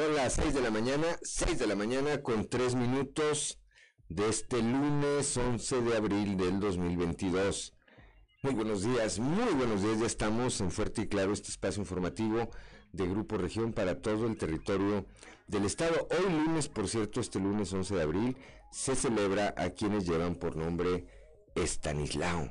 Son las 6 de la mañana, 6 de la mañana con 3 minutos de este lunes 11 de abril del 2022. Muy buenos días, muy buenos días. Ya estamos en Fuerte y Claro, este espacio informativo de Grupo Región para todo el territorio del estado. Hoy lunes, por cierto, este lunes 11 de abril, se celebra a quienes llevan por nombre Estanislao.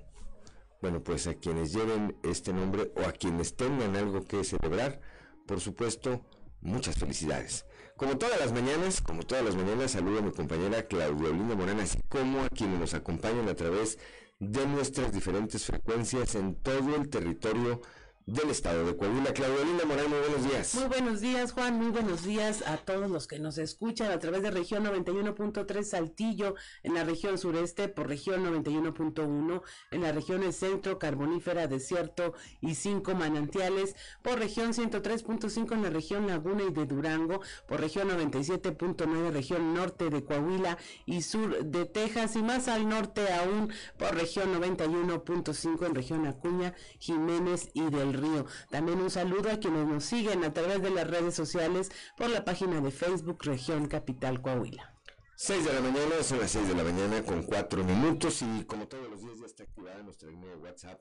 Bueno, pues a quienes lleven este nombre o a quienes tengan algo que celebrar, por supuesto, muchas felicidades. Como todas las mañanas, como todas las mañanas, saludo a mi compañera Claudia Olinda Morán, así como a quienes nos acompañan a través de nuestras diferentes frecuencias en todo el territorio del estado de Coahuila. Claudia Linda Morán, muy buenos días. Muy buenos días, Juan. Muy buenos días a todos los que nos escuchan a través de región 91.3 Saltillo, en la región sureste por región 91.1, en la región centro, carbonífera, desierto y cinco manantiales, por región 103.5 en la región Laguna y de Durango, por región 97.9 región norte de Coahuila y sur de Texas y más al norte aún por región 91.5 en región Acuña, Jiménez y del Río. También un saludo a quienes nos siguen a través de las redes sociales por la página de Facebook Región Capital Coahuila. 6 de la mañana, son las 6 de la mañana con 4 minutos y como todos los días ya está activada nuestra línea WhatsApp,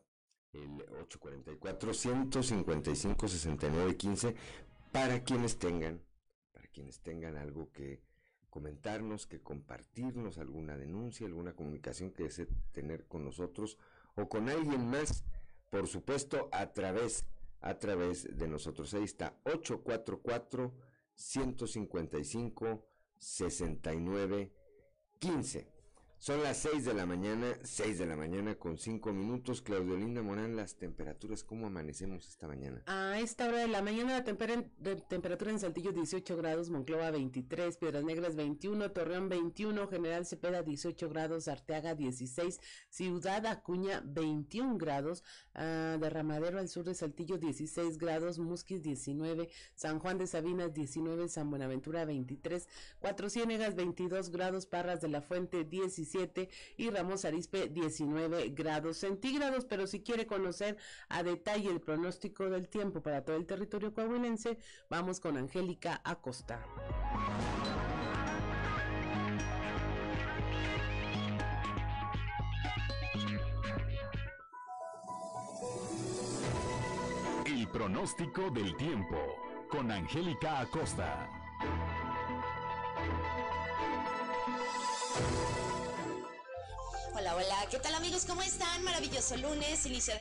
el 844-155-6915, para quienes tengan, para quienes tengan algo que comentarnos, que compartirnos, alguna denuncia, alguna comunicación que desee tener con nosotros o con alguien más por supuesto, a través, a través de nosotros. Ahí está, 844 155 69 15. Son las 6 de la mañana, 6 de la mañana con 5 minutos. Claudio Linda Morán, las temperaturas, ¿cómo amanecemos esta mañana? A esta hora de la mañana, la temperatura en Saltillo 18 grados, Monclova 23, Piedras Negras 21, Torreón 21, General Cepeda 18 grados, Arteaga 16, Ciudad Acuña 21 grados, uh, Derramadero al sur de Saltillo 16 grados, Musquis 19, San Juan de Sabinas 19, San Buenaventura 23, Cuatro Ciénegas 22 grados, Parras de la Fuente 16, y Ramos Arispe 19 grados centígrados. Pero si quiere conocer a detalle el pronóstico del tiempo para todo el territorio coahuilense, vamos con Angélica Acosta. El pronóstico del tiempo con Angélica Acosta. Hola, ¿qué tal amigos? ¿Cómo están? Maravilloso lunes, inicio de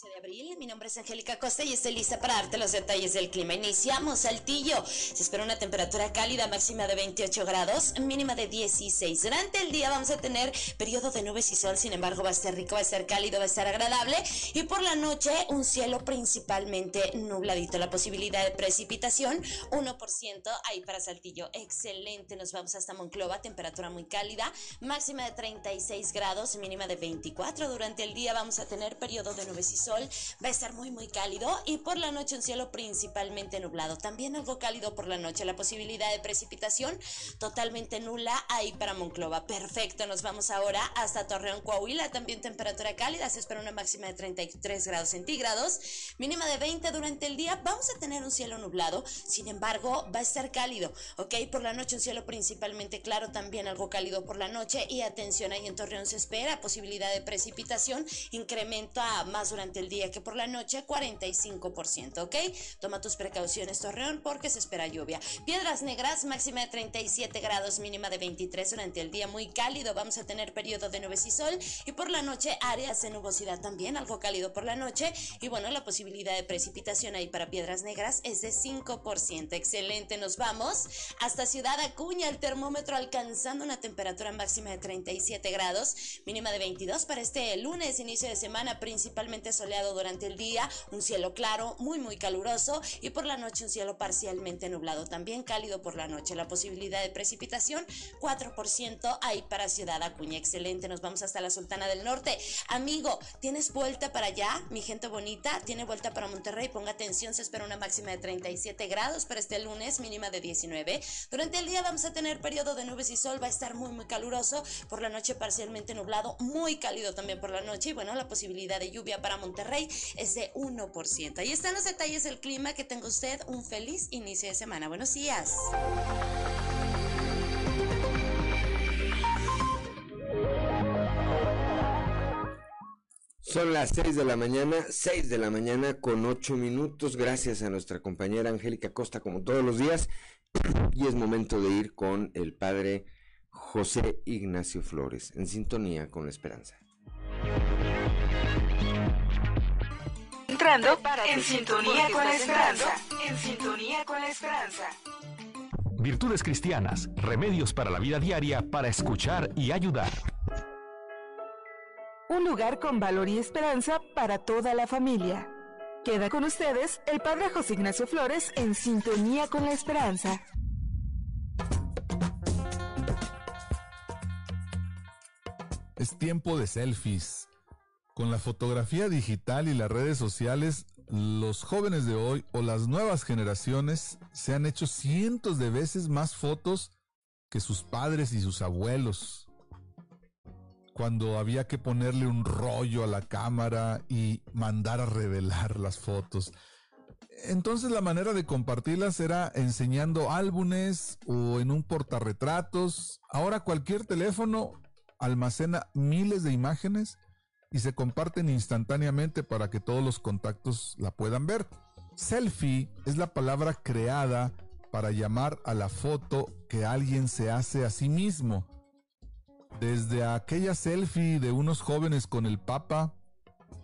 semana de abril. Mi nombre es Angélica Costa y estoy lista para darte los detalles del clima. Iniciamos Saltillo. Se espera una temperatura cálida máxima de 28 grados, mínima de 16. Durante el día vamos a tener periodo de nubes y sol, sin embargo va a estar rico, va a estar cálido, va a estar agradable. Y por la noche un cielo principalmente nubladito. La posibilidad de precipitación 1% ahí para Saltillo. Excelente. Nos vamos hasta Monclova, temperatura muy cálida, máxima de 36 grados, mínima de 24. Durante el día vamos a tener periodo de nubes y sol va a estar muy muy cálido y por la noche un cielo principalmente nublado. También algo cálido por la noche. La posibilidad de precipitación totalmente nula ahí para Monclova. Perfecto, nos vamos ahora hasta Torreón, Coahuila. También temperatura cálida, se espera una máxima de 33 grados centígrados, mínima de 20 durante el día. Vamos a tener un cielo nublado, sin embargo va a estar cálido, ¿ok? Por la noche un cielo principalmente claro, también algo cálido por la noche y atención ahí en Torreón se espera posibilidad de precipitación, incrementa más durante el día que por la noche 45%, ¿ok? Toma tus precauciones, Torreón, porque se espera lluvia. Piedras Negras, máxima de 37 grados, mínima de 23 durante el día, muy cálido. Vamos a tener periodo de nubes y sol y por la noche áreas de nubosidad también, algo cálido por la noche. Y bueno, la posibilidad de precipitación ahí para Piedras Negras es de 5%. Excelente, nos vamos hasta Ciudad Acuña, el termómetro alcanzando una temperatura máxima de 37 grados, mínima de 22 para este lunes, inicio de semana, principalmente sol durante el día, un cielo claro, muy muy caluroso y por la noche un cielo parcialmente nublado, también cálido por la noche. La posibilidad de precipitación 4% ahí para Ciudad Acuña. Excelente, nos vamos hasta la Sultana del Norte. Amigo, ¿tienes vuelta para allá? Mi gente bonita, tiene vuelta para Monterrey. Ponga atención, se espera una máxima de 37 grados para este lunes, mínima de 19. Durante el día vamos a tener periodo de nubes y sol, va a estar muy muy caluroso, por la noche parcialmente nublado, muy cálido también por la noche y bueno, la posibilidad de lluvia para Monterrey Monterrey es de 1%. Ahí están los detalles del clima. Que tenga usted un feliz inicio de semana. Buenos días. Son las 6 de la mañana, 6 de la mañana con 8 minutos, gracias a nuestra compañera Angélica Costa como todos los días. Y es momento de ir con el padre José Ignacio Flores, en sintonía con la esperanza. Entrando en sintonía con la esperanza. En sintonía con la esperanza. Virtudes cristianas, remedios para la vida diaria para escuchar y ayudar. Un lugar con valor y esperanza para toda la familia. Queda con ustedes el Padre José Ignacio Flores en sintonía con la esperanza. Es tiempo de selfies. Con la fotografía digital y las redes sociales, los jóvenes de hoy o las nuevas generaciones se han hecho cientos de veces más fotos que sus padres y sus abuelos. Cuando había que ponerle un rollo a la cámara y mandar a revelar las fotos. Entonces la manera de compartirlas era enseñando álbumes o en un portarretratos. Ahora cualquier teléfono almacena miles de imágenes y se comparten instantáneamente para que todos los contactos la puedan ver. Selfie es la palabra creada para llamar a la foto que alguien se hace a sí mismo. Desde aquella selfie de unos jóvenes con el Papa,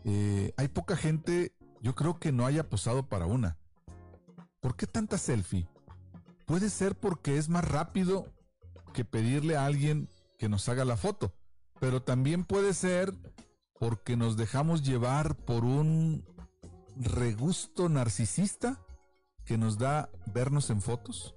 eh, hay poca gente, yo creo que no haya posado para una. ¿Por qué tanta selfie? Puede ser porque es más rápido que pedirle a alguien que nos haga la foto, pero también puede ser porque nos dejamos llevar por un regusto narcisista que nos da vernos en fotos.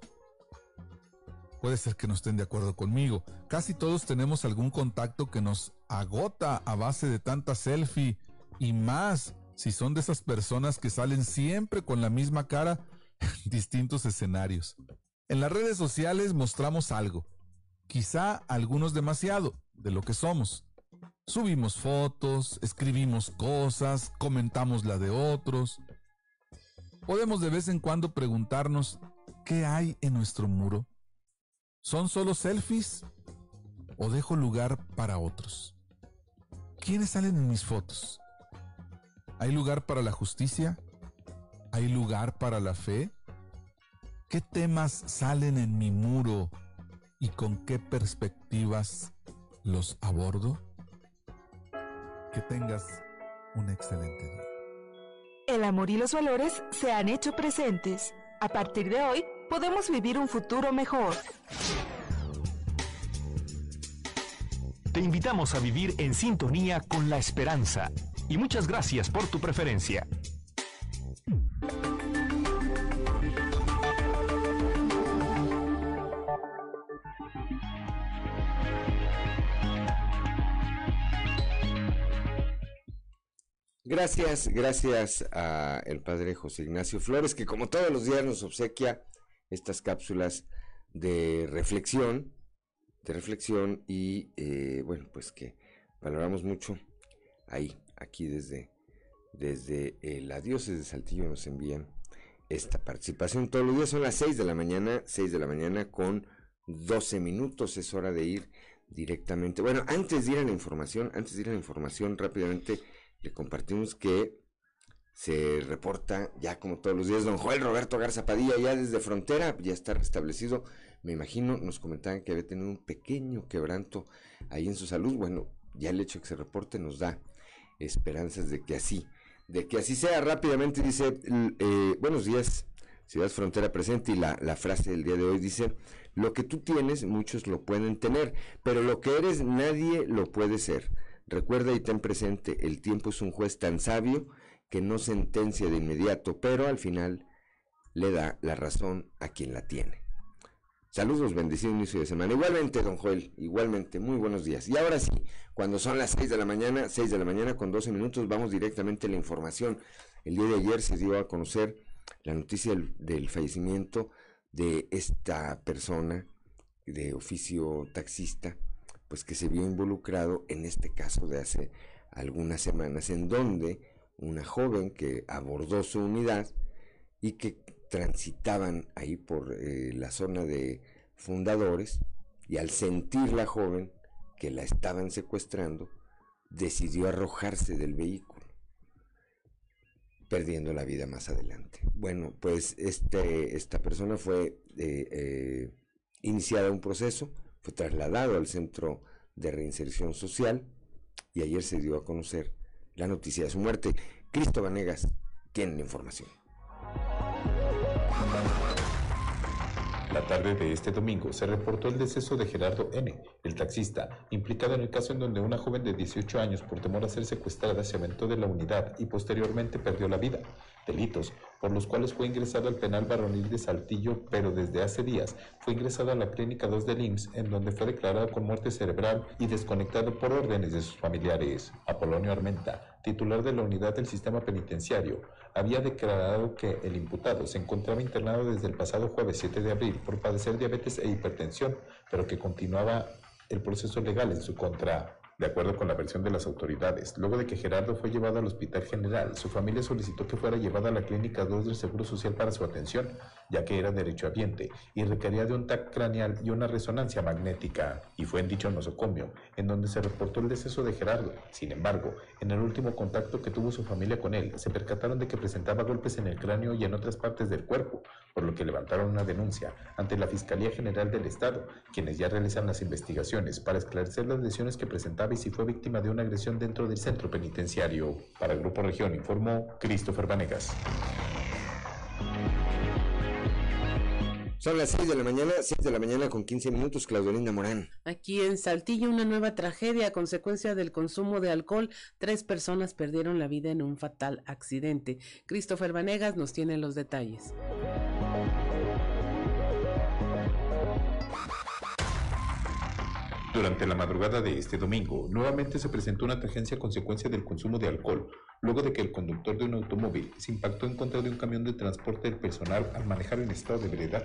Puede ser que no estén de acuerdo conmigo. Casi todos tenemos algún contacto que nos agota a base de tanta selfie y más si son de esas personas que salen siempre con la misma cara en distintos escenarios. En las redes sociales mostramos algo, quizá algunos demasiado, de lo que somos. Subimos fotos, escribimos cosas, comentamos la de otros. Podemos de vez en cuando preguntarnos, ¿qué hay en nuestro muro? ¿Son solo selfies o dejo lugar para otros? ¿Quiénes salen en mis fotos? ¿Hay lugar para la justicia? ¿Hay lugar para la fe? ¿Qué temas salen en mi muro y con qué perspectivas los abordo? Que tengas un excelente día. El amor y los valores se han hecho presentes. A partir de hoy, podemos vivir un futuro mejor. Te invitamos a vivir en sintonía con la esperanza. Y muchas gracias por tu preferencia. Gracias, gracias a el padre José Ignacio Flores, que como todos los días nos obsequia estas cápsulas de reflexión, de reflexión y eh, bueno, pues que valoramos mucho ahí, aquí desde, desde la diócesis de Saltillo nos envían esta participación. Todos los días son las 6 de la mañana, 6 de la mañana con 12 minutos, es hora de ir directamente. Bueno, antes de ir a la información, antes de ir a la información rápidamente le compartimos que se reporta ya como todos los días don Joel Roberto Garza Padilla ya desde frontera, ya está restablecido. Me imagino, nos comentaban que había tenido un pequeño quebranto ahí en su salud. Bueno, ya el hecho de que se reporte nos da esperanzas de que así, de que así sea. Rápidamente dice, eh, buenos días, Ciudad Frontera presente y la, la frase del día de hoy dice, lo que tú tienes, muchos lo pueden tener, pero lo que eres, nadie lo puede ser. Recuerda y ten presente, el tiempo es un juez tan sabio que no sentencia de inmediato, pero al final le da la razón a quien la tiene. Saludos, bendecido inicio de semana. Igualmente, don Joel, igualmente, muy buenos días. Y ahora sí, cuando son las 6 de la mañana, 6 de la mañana con 12 minutos, vamos directamente a la información. El día de ayer se dio a conocer la noticia del, del fallecimiento de esta persona de oficio taxista, pues que se vio involucrado en este caso de hace algunas semanas, en donde una joven que abordó su unidad y que transitaban ahí por eh, la zona de fundadores y al sentir la joven que la estaban secuestrando, decidió arrojarse del vehículo, perdiendo la vida más adelante. Bueno, pues este, esta persona fue eh, eh, iniciada un proceso, fue trasladado al centro de reinserción social y ayer se dio a conocer la noticia de su muerte. Cristo Vanegas tiene la información. La tarde de este domingo se reportó el deceso de Gerardo N., el taxista, implicado en el caso en donde una joven de 18 años por temor a ser secuestrada se aventó de la unidad y posteriormente perdió la vida. Delitos por los cuales fue ingresado al penal varonil de Saltillo, pero desde hace días fue ingresado a la clínica 2 del IMSS, en donde fue declarado con muerte cerebral y desconectado por órdenes de sus familiares. Apolonio Armenta, titular de la unidad del sistema penitenciario, había declarado que el imputado se encontraba internado desde el pasado jueves 7 de abril por padecer diabetes e hipertensión, pero que continuaba el proceso legal en su contra. De acuerdo con la versión de las autoridades, luego de que Gerardo fue llevado al Hospital General, su familia solicitó que fuera llevada a la Clínica 2 del Seguro Social para su atención, ya que era derechohabiente y requería de un TAC craneal y una resonancia magnética. Y fue en dicho nosocomio en donde se reportó el deceso de Gerardo. Sin embargo, en el último contacto que tuvo su familia con él, se percataron de que presentaba golpes en el cráneo y en otras partes del cuerpo, por lo que levantaron una denuncia ante la Fiscalía General del Estado, quienes ya realizan las investigaciones para esclarecer las lesiones que presentaba y si fue víctima de una agresión dentro del centro penitenciario. Para el Grupo Región informó Christopher Vanegas. Son las 6 de la mañana, 6 de la mañana con 15 minutos, Claudelina Morán. Aquí en Saltillo, una nueva tragedia a consecuencia del consumo de alcohol. Tres personas perdieron la vida en un fatal accidente. Christopher Vanegas nos tiene los detalles. Durante la madrugada de este domingo, nuevamente se presentó una tragedia a consecuencia del consumo de alcohol, luego de que el conductor de un automóvil se impactó en contra de un camión de transporte del personal al manejar en estado de veredad,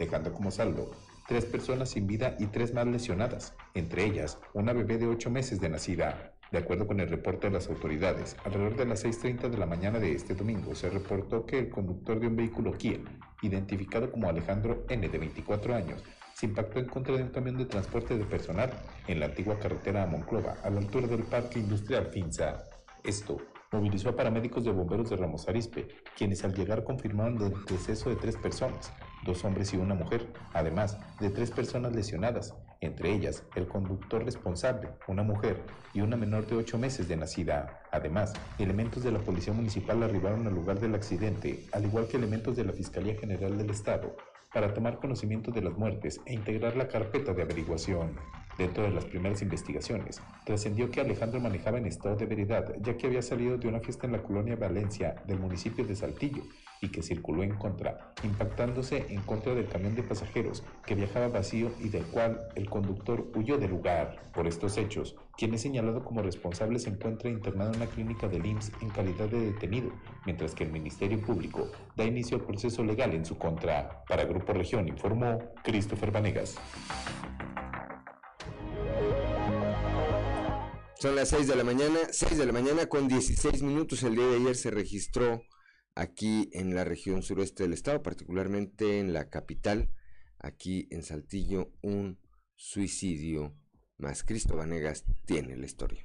dejando como saldo tres personas sin vida y tres más lesionadas, entre ellas una bebé de ocho meses de nacida. De acuerdo con el reporte de las autoridades, alrededor de las 6.30 de la mañana de este domingo se reportó que el conductor de un vehículo Kia, identificado como Alejandro N. de 24 años, se impactó en contra de un camión de transporte de personal en la antigua carretera a Monclova, a la altura del Parque Industrial Finza. Esto movilizó a paramédicos de bomberos de Ramos Arispe, quienes al llegar confirmaron el deceso de tres personas, dos hombres y una mujer, además de tres personas lesionadas, entre ellas el conductor responsable, una mujer y una menor de ocho meses de nacida. Además, elementos de la Policía Municipal arribaron al lugar del accidente, al igual que elementos de la Fiscalía General del Estado, para tomar conocimiento de las muertes e integrar la carpeta de averiguación. Dentro de las primeras investigaciones, trascendió que Alejandro manejaba en estado de veredad, ya que había salido de una fiesta en la colonia Valencia del municipio de Saltillo y que circuló en contra, impactándose en contra del camión de pasajeros que viajaba vacío y del cual el conductor huyó del lugar. Por estos hechos, quien es señalado como responsable se encuentra internado en una clínica del IMSS en calidad de detenido, mientras que el Ministerio Público da inicio al proceso legal en su contra. Para Grupo Región informó Christopher Vanegas. Son las 6 de la mañana, 6 de la mañana con 16 minutos. El día de ayer se registró aquí en la región sureste del estado, particularmente en la capital, aquí en Saltillo, un suicidio más. Cristo Vanegas tiene la historia.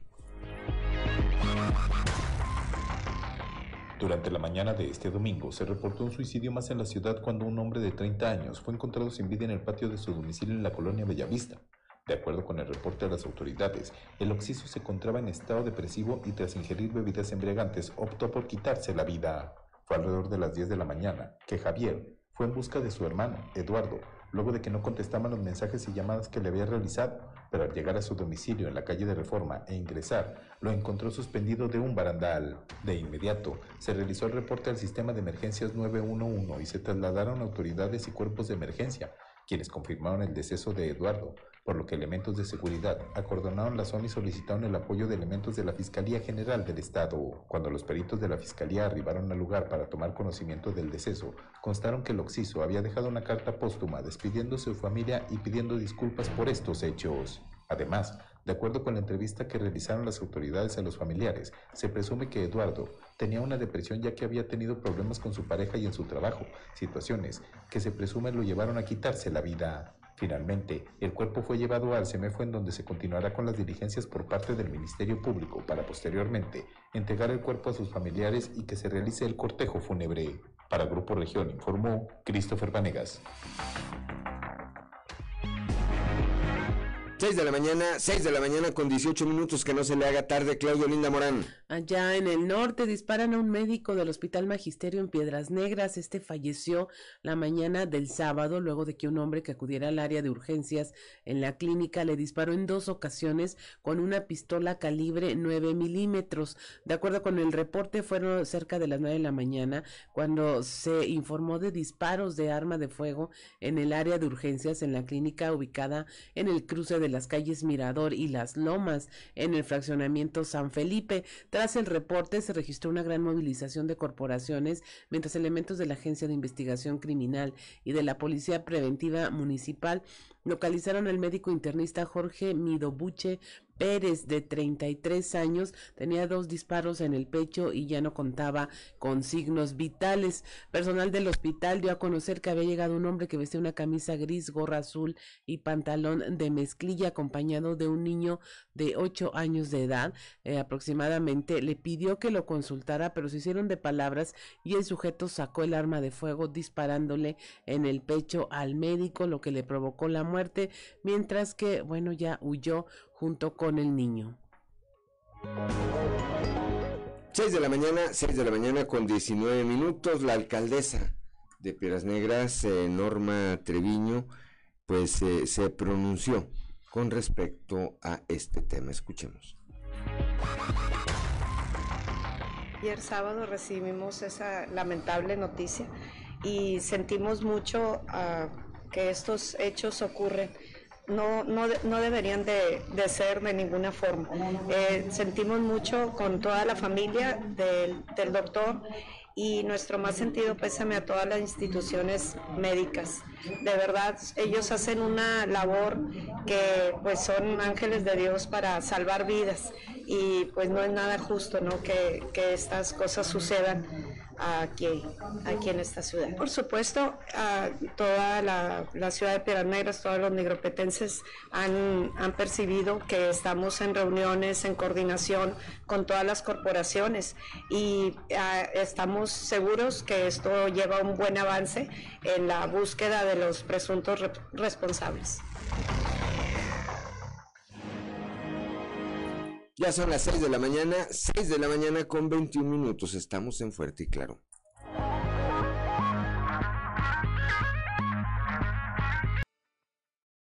Durante la mañana de este domingo se reportó un suicidio más en la ciudad cuando un hombre de 30 años fue encontrado sin vida en el patio de su domicilio en la colonia Bellavista. De acuerdo con el reporte de las autoridades, el occiso se encontraba en estado depresivo y tras ingerir bebidas embriagantes optó por quitarse la vida. Fue alrededor de las 10 de la mañana que Javier fue en busca de su hermano, Eduardo, luego de que no contestaban los mensajes y llamadas que le había realizado, pero al llegar a su domicilio en la calle de Reforma e ingresar, lo encontró suspendido de un barandal. De inmediato, se realizó el reporte al sistema de emergencias 911 y se trasladaron autoridades y cuerpos de emergencia, quienes confirmaron el deceso de Eduardo, por lo que elementos de seguridad acordonaron la zona y solicitaron el apoyo de elementos de la Fiscalía General del Estado. Cuando los peritos de la Fiscalía arribaron al lugar para tomar conocimiento del deceso, constaron que el occiso había dejado una carta póstuma despidiéndose de su familia y pidiendo disculpas por estos hechos. Además, De acuerdo con la entrevista que realizaron las autoridades a los familiares, se presume que Eduardo tenía una depresión ya que había tenido problemas con su pareja y en su trabajo, situaciones que se presume lo llevaron a quitarse la vida. Finalmente, el cuerpo fue llevado al CEMEFO en donde se continuará con las diligencias por parte del Ministerio Público para posteriormente entregar el cuerpo a sus familiares y que se realice el cortejo fúnebre. Para Grupo Región informó Christopher Vanegas. 6 de la mañana, 6 de la mañana con 18 minutos, que no se le haga tarde, Claudio Linda Morán. Allá en el norte disparan a un médico del Hospital Magisterio en Piedras Negras. Este falleció la mañana del sábado luego de que un hombre que acudiera al área de urgencias en la clínica le disparó en dos ocasiones con una pistola calibre 9 milímetros. De acuerdo con el reporte, fueron cerca de las 9 de la mañana cuando se informó de disparos de arma de fuego en el área de urgencias en la clínica ubicada en el cruce de de las calles Mirador y Las Lomas en el fraccionamiento San Felipe. Tras el reporte se registró una gran movilización de corporaciones, mientras elementos de la Agencia de Investigación Criminal y de la Policía Preventiva Municipal localizaron al médico internista Jorge Midobuche Pérez, de 33 años, tenía dos disparos en el pecho y ya no contaba con signos vitales. Personal del hospital dio a conocer que había llegado un hombre que vestía una camisa gris, gorra azul y pantalón de mezclilla acompañado de un niño de 8 años de edad eh, aproximadamente. Le pidió que lo consultara, pero se hicieron de palabras y el sujeto sacó el arma de fuego disparándole en el pecho al médico, lo que le provocó la muerte, mientras que, bueno, ya huyó junto con el niño. 6 de la mañana, 6 de la mañana con 19 minutos, la alcaldesa de Piedras Negras, eh, Norma Treviño, pues eh, se pronunció con respecto a este tema. Escuchemos. Ayer sábado recibimos esa lamentable noticia y sentimos mucho uh, que estos hechos ocurren no, no, no deberían de, de, ser de ninguna forma. Eh, sentimos mucho con toda la familia del, del, doctor y nuestro más sentido pésame a todas las instituciones médicas. De verdad, ellos hacen una labor que pues son ángeles de Dios para salvar vidas y pues no es nada justo ¿no? que, que estas cosas sucedan aquí, aquí en esta ciudad. Por supuesto, toda la, la, ciudad de Piedras Negras, todos los negropetenses han, han percibido que estamos en reuniones, en coordinación con todas las corporaciones y estamos seguros que esto lleva un buen avance en la búsqueda de los presuntos responsables. Ya son las 6 de la mañana, 6 de la mañana con 21 minutos. Estamos en Fuerte y Claro.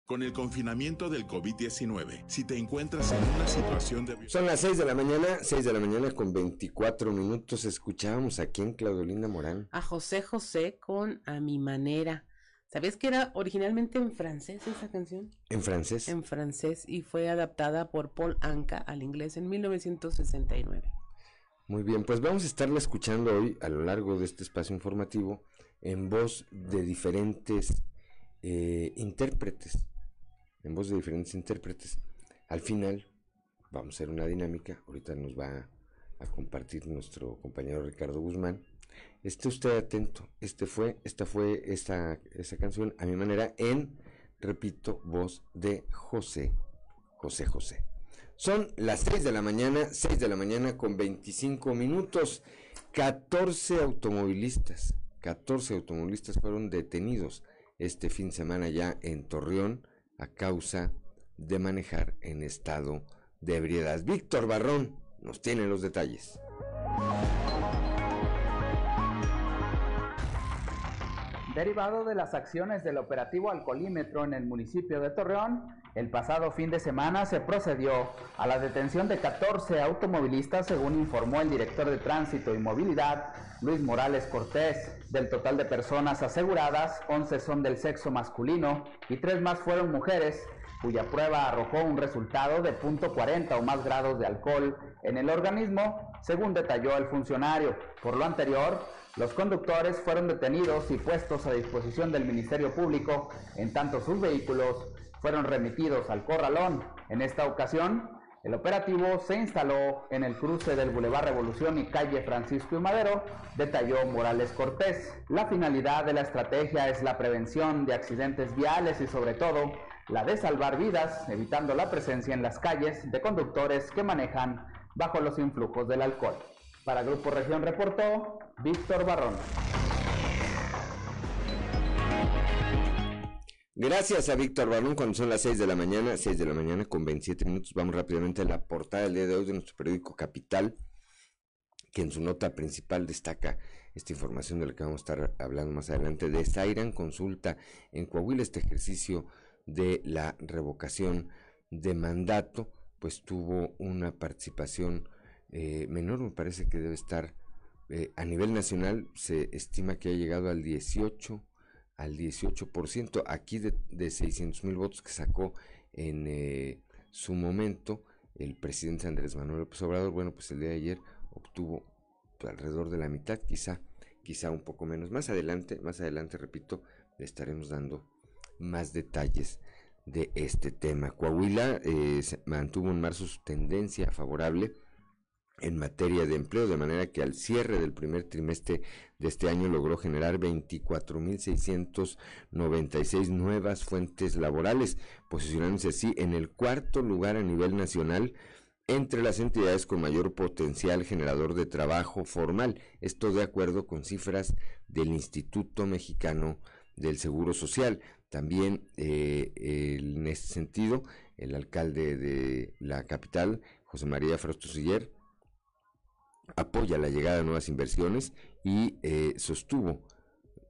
Con el confinamiento del COVID-19, si te encuentras en una situación de... Son las 6 de la mañana, 6 de la mañana con 24 minutos. Escuchábamos aquí en Claudolinda Morán. A José José con A mi manera. ¿Sabías que era originalmente en francés esa canción? ¿En francés? En francés y fue adaptada por Paul Anka al inglés en 1969. Muy bien, pues vamos a estarla escuchando hoy a lo largo de este espacio informativo en voz de diferentes eh, intérpretes. En voz de diferentes intérpretes. Al final vamos a hacer una dinámica. Ahorita nos va a compartir nuestro compañero Ricardo Guzmán esté usted atento. Este fue, esta fue esta, esa canción a mi manera en, repito, voz de José, José José. Son las 6 de la mañana, 6 de la mañana con 25 minutos. 14 automovilistas, 14 automovilistas fueron detenidos este fin de semana ya en Torreón a causa de manejar en estado de ebriedad. Víctor Barrón nos tiene los detalles. Derivado de las acciones del operativo alcoholímetro en el municipio de Torreón, el pasado fin de semana se procedió a la detención de 14 automovilistas, según informó el director de Tránsito y Movilidad, Luis Morales Cortés. Del total de personas aseguradas, 11 son del sexo masculino y 3 más fueron mujeres, cuya prueba arrojó un resultado de .40 o más grados de alcohol en el organismo, según detalló el funcionario. Por lo anterior, los conductores fueron detenidos y puestos a disposición del Ministerio Público, en tanto sus vehículos fueron remitidos al corralón En esta ocasión, el operativo se instaló en el cruce del Boulevard Revolución y calle Francisco y Madero, detalló Morales Cortés. La finalidad de la estrategia es la prevención de accidentes viales y sobre todo la de salvar vidas, evitando la presencia en las calles de conductores que manejan bajo los influjos del alcohol. Para Grupo Región reportó Víctor Barrón. Gracias a Víctor Barón, cuando son las 6 de la mañana, 6 de la mañana con 27 minutos, vamos rápidamente a la portada del día de hoy de nuestro periódico Capital, que en su nota principal destaca esta información de la que vamos a estar hablando más adelante, de Zairan consulta en Coahuila este ejercicio de la revocación de mandato, pues tuvo una participación eh, menor, me parece que debe estar eh, a nivel nacional, se estima que ha llegado al 18 al 18%, aquí de, de 600 mil votos que sacó en eh, su momento el presidente Andrés Manuel López Obrador, bueno, pues el día de ayer obtuvo alrededor de la mitad, quizá, quizá un poco menos. Más adelante, más adelante, repito, le estaremos dando más detalles de este tema. Coahuila eh, mantuvo en marzo su tendencia favorable en materia de empleo, de manera que al cierre del primer trimestre de este año logró generar 24.696 nuevas fuentes laborales, posicionándose así en el cuarto lugar a nivel nacional entre las entidades con mayor potencial generador de trabajo formal. Esto de acuerdo con cifras del Instituto Mexicano del Seguro Social. También eh, en este sentido, el alcalde de la capital, José María Frausto Siller, apoya la llegada de nuevas inversiones y eh, sostuvo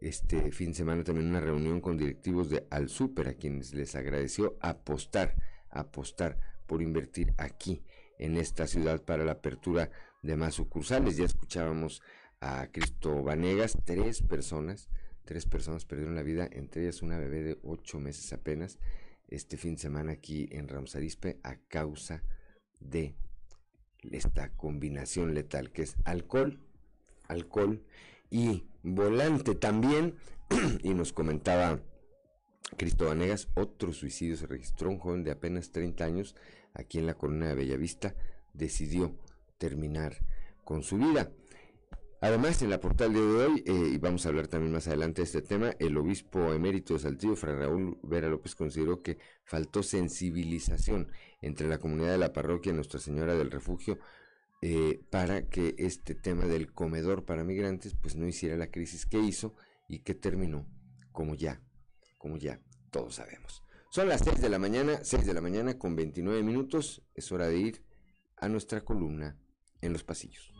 este fin de semana también una reunión con directivos de Al Super a quienes les agradeció apostar, apostar por invertir aquí en esta ciudad para la apertura de más sucursales. Ya escuchábamos a Cristo Vanegas, tres personas, tres personas perdieron la vida, entre ellas una bebé de ocho meses apenas, este fin de semana aquí en Ramos Arispe a causa de esta combinación letal que es alcohol, alcohol y volante también. y nos comentaba Cristo Vanegas, otro suicidio se registró, un joven de apenas 30 años aquí en la colina de Bellavista decidió terminar con su vida. Además, en la portal de hoy, eh, y vamos a hablar también más adelante de este tema, el obispo emérito de Saltillo, Fray Raúl Vera López, consideró que faltó sensibilización entre la comunidad de la parroquia Nuestra Señora del Refugio eh, para que este tema del comedor para migrantes pues no hiciera la crisis que hizo y que terminó como ya, como ya todos sabemos. Son las 6 de la mañana, 6 de la mañana con 29 minutos, es hora de ir a nuestra columna en los pasillos.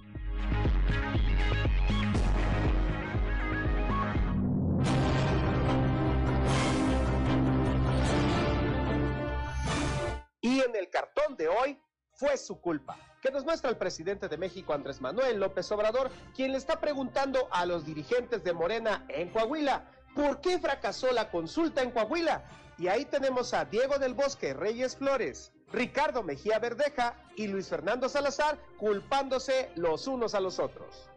Y en el cartón de hoy fue su culpa, que nos muestra el presidente de México Andrés Manuel López Obrador, quien le está preguntando a los dirigentes de Morena en Coahuila, ¿por qué fracasó la consulta en Coahuila? Y ahí tenemos a Diego del Bosque Reyes Flores, Ricardo Mejía Verdeja y Luis Fernando Salazar culpándose los unos a los otros.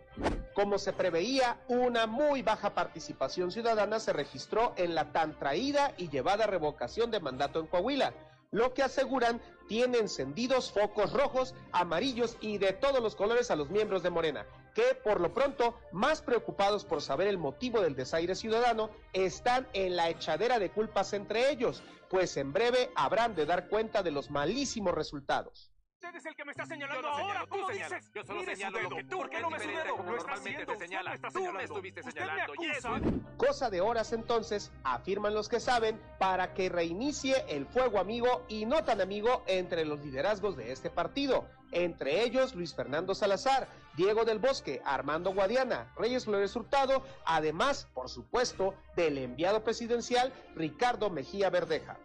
Como se preveía, una muy baja participación ciudadana se registró en la tan traída y llevada revocación de mandato en Coahuila, lo que aseguran tiene encendidos focos rojos, amarillos y de todos los colores a los miembros de Morena, que por lo pronto, más preocupados por saber el motivo del desaire ciudadano, están en la echadera de culpas entre ellos, pues en breve habrán de dar cuenta de los malísimos resultados. Usted es el que me está señalando ahora. ¿Cómo dices? Yo solo Mire señalo lo que tú ¿Por qué no dedo? Lo está haciendo. te Usted señala. me está Tú me señalando. estuviste Usted señalando. me y eso acusa. Cosa de horas entonces, afirman los que saben, para que reinicie el fuego amigo y no tan amigo entre los liderazgos de este partido, entre ellos Luis Fernando Salazar, Diego del Bosque, Armando Guadiana, Reyes Flores Hurtado, además, por supuesto, del enviado presidencial Ricardo Mejía Verdeja.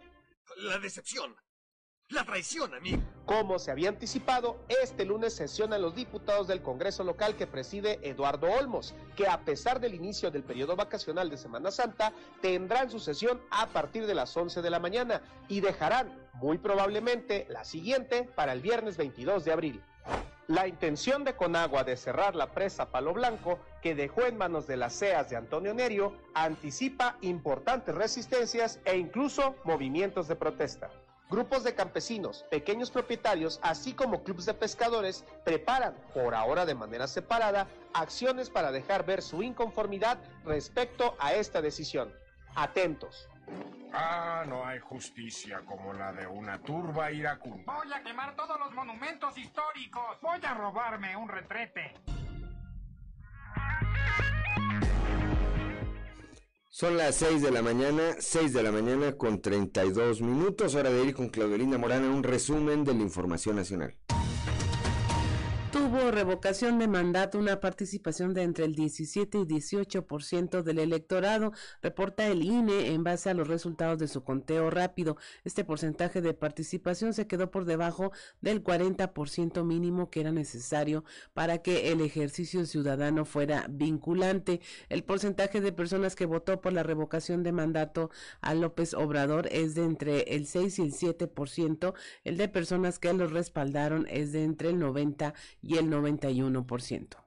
La decepción. La traición, amigo. Como se había anticipado, este lunes sesionan los diputados del Congreso local que preside Eduardo Olmos, que a pesar del inicio del periodo vacacional de Semana Santa, tendrán su sesión a partir de las 11 de la mañana y dejarán, muy probablemente, la siguiente para el viernes 22 de abril. La intención de Conagua de cerrar la presa Palo Blanco, que dejó en manos de las CEAS de Antonio Nerio, anticipa importantes resistencias e incluso movimientos de protesta. Grupos de campesinos, pequeños propietarios, así como clubes de pescadores preparan, por ahora de manera separada, acciones para dejar ver su inconformidad respecto a esta decisión. Atentos. Ah, no hay justicia como la de una turba iracunda. Voy a quemar todos los monumentos históricos. Voy a robarme un retrete. Son las 6 de la mañana, 6 de la mañana con 32 minutos, hora de ir con Claudelina Morán en un resumen de la información nacional tuvo revocación de mandato una participación de entre el 17 y 18% del electorado, reporta el INE en base a los resultados de su conteo rápido. Este porcentaje de participación se quedó por debajo del 40% mínimo que era necesario para que el ejercicio ciudadano fuera vinculante. El porcentaje de personas que votó por la revocación de mandato a López Obrador es de entre el 6 y el 7%, el de personas que los respaldaron es de entre el 90 y el 91%.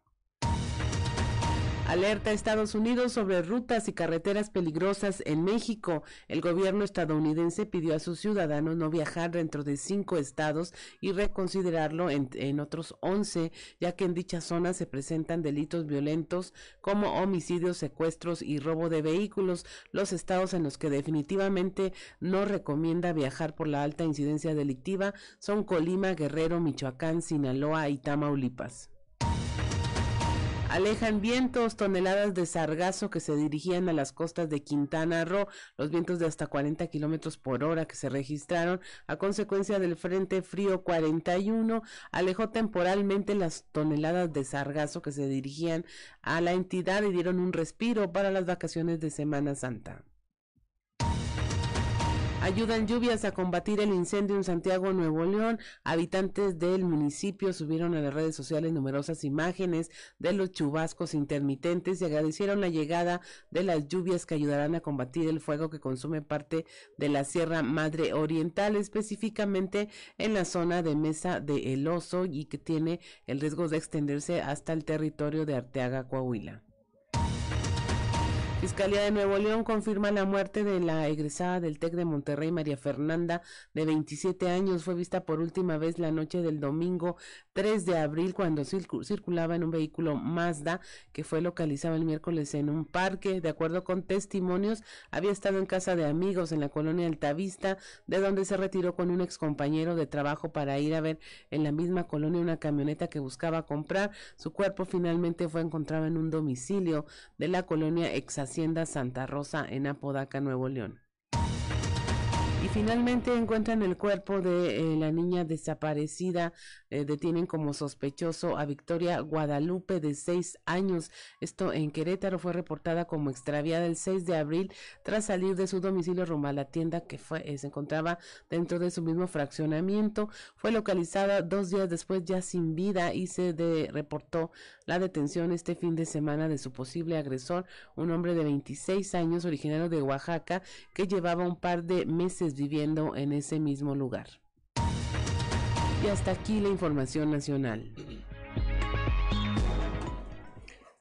Alerta a Estados Unidos sobre rutas y carreteras peligrosas en México. El gobierno estadounidense pidió a sus ciudadanos no viajar dentro de cinco estados y reconsiderarlo en, en otros once, ya que en dicha zona se presentan delitos violentos como homicidios, secuestros y robo de vehículos. Los estados en los que definitivamente no recomienda viajar por la alta incidencia delictiva son Colima, Guerrero, Michoacán, Sinaloa y Tamaulipas. Alejan vientos, toneladas de sargazo que se dirigían a las costas de Quintana Roo. Los vientos de hasta 40 kilómetros por hora que se registraron a consecuencia del Frente Frío 41 alejó temporalmente las toneladas de sargazo que se dirigían a la entidad y dieron un respiro para las vacaciones de Semana Santa. Ayudan lluvias a combatir el incendio en Santiago, Nuevo León. Habitantes del municipio subieron a las redes sociales numerosas imágenes de los chubascos intermitentes y agradecieron la llegada de las lluvias que ayudarán a combatir el fuego que consume parte de la Sierra Madre Oriental, específicamente en la zona de Mesa de El Oso y que tiene el riesgo de extenderse hasta el territorio de Arteaga, Coahuila. Fiscalía de Nuevo León confirma la muerte de la egresada del TEC de Monterrey, María Fernanda, de 27 años. Fue vista por última vez la noche del domingo 3 de abril cuando circulaba en un vehículo Mazda que fue localizado el miércoles en un parque. De acuerdo con testimonios, había estado en casa de amigos en la colonia Altavista, de donde se retiró con un excompañero de trabajo para ir a ver en la misma colonia una camioneta que buscaba comprar. Su cuerpo finalmente fue encontrado en un domicilio de la colonia Exas Hacienda Santa Rosa en Apodaca, Nuevo León. Y finalmente encuentran el cuerpo de eh, la niña desaparecida. Eh, detienen como sospechoso a Victoria Guadalupe de seis años. Esto en Querétaro fue reportada como extraviada el 6 de abril tras salir de su domicilio rumbo a la tienda que fue, eh, se encontraba dentro de su mismo fraccionamiento. Fue localizada dos días después ya sin vida y se reportó la detención este fin de semana de su posible agresor, un hombre de 26 años originario de Oaxaca que llevaba un par de meses viviendo en ese mismo lugar. Y hasta aquí la información nacional.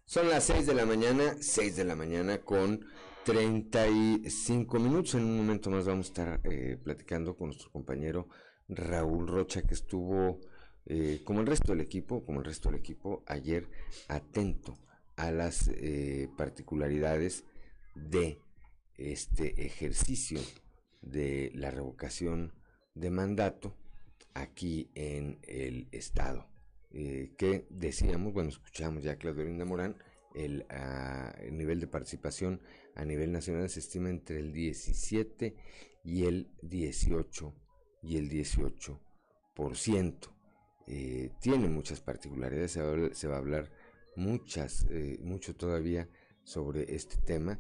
Son las 6 de la mañana, 6 de la mañana con 35 minutos. En un momento más vamos a estar eh, platicando con nuestro compañero Raúl Rocha, que estuvo, eh, como el resto del equipo, como el resto del equipo, ayer atento a las eh, particularidades de este ejercicio de la revocación de mandato aquí en el estado. Eh, que decíamos, bueno, escuchamos ya a Claudio Linda Morán, el, ah, el, nivel de participación a nivel nacional se estima entre el 17 y el 18 y el 18 por ciento. Eh, tiene muchas particularidades, se va, a hablar muchas, eh, mucho todavía sobre este tema,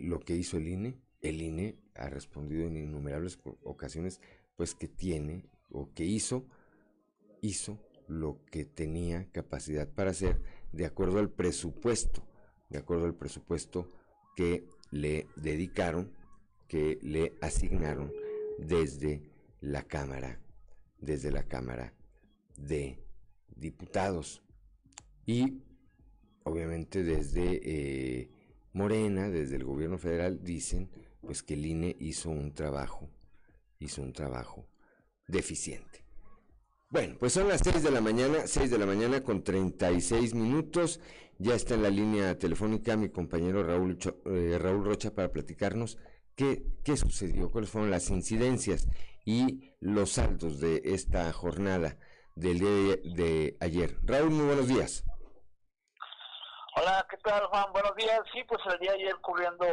lo que hizo el INE, el INE ha respondido en innumerables ocasiones, pues que tiene o que hizo, hizo lo que tenía capacidad para hacer de acuerdo al presupuesto, de acuerdo al presupuesto que le dedicaron, que le asignaron desde la Cámara, desde la Cámara de Diputados. Y obviamente desde eh, Morena, desde el gobierno federal, dicen pues que el INE hizo un trabajo hizo un trabajo deficiente. Bueno, pues son las 6 de la mañana, 6 de la mañana con 36 minutos. Ya está en la línea telefónica mi compañero Raúl, eh, Raúl Rocha para platicarnos qué, qué sucedió, cuáles fueron las incidencias y los saldos de esta jornada del día de ayer. Raúl, muy buenos días. Hola, ¿qué tal Juan? Buenos días. Sí, pues el día de ayer cubriendo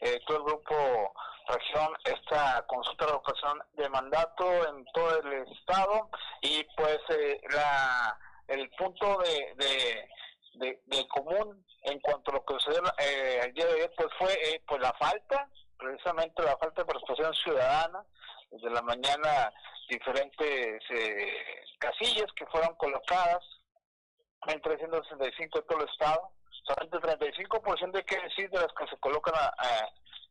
eh, todo el grupo región esta consulta de ocasión de mandato en todo el estado y pues eh, la el punto de, de, de, común en cuanto a lo que sucedió eh, el día de ayer pues fue eh, pues la falta precisamente la falta de participación ciudadana desde la mañana diferentes eh, casillas que fueron colocadas en 365 de todo el estado solamente 35% hay que decir de las que se colocan a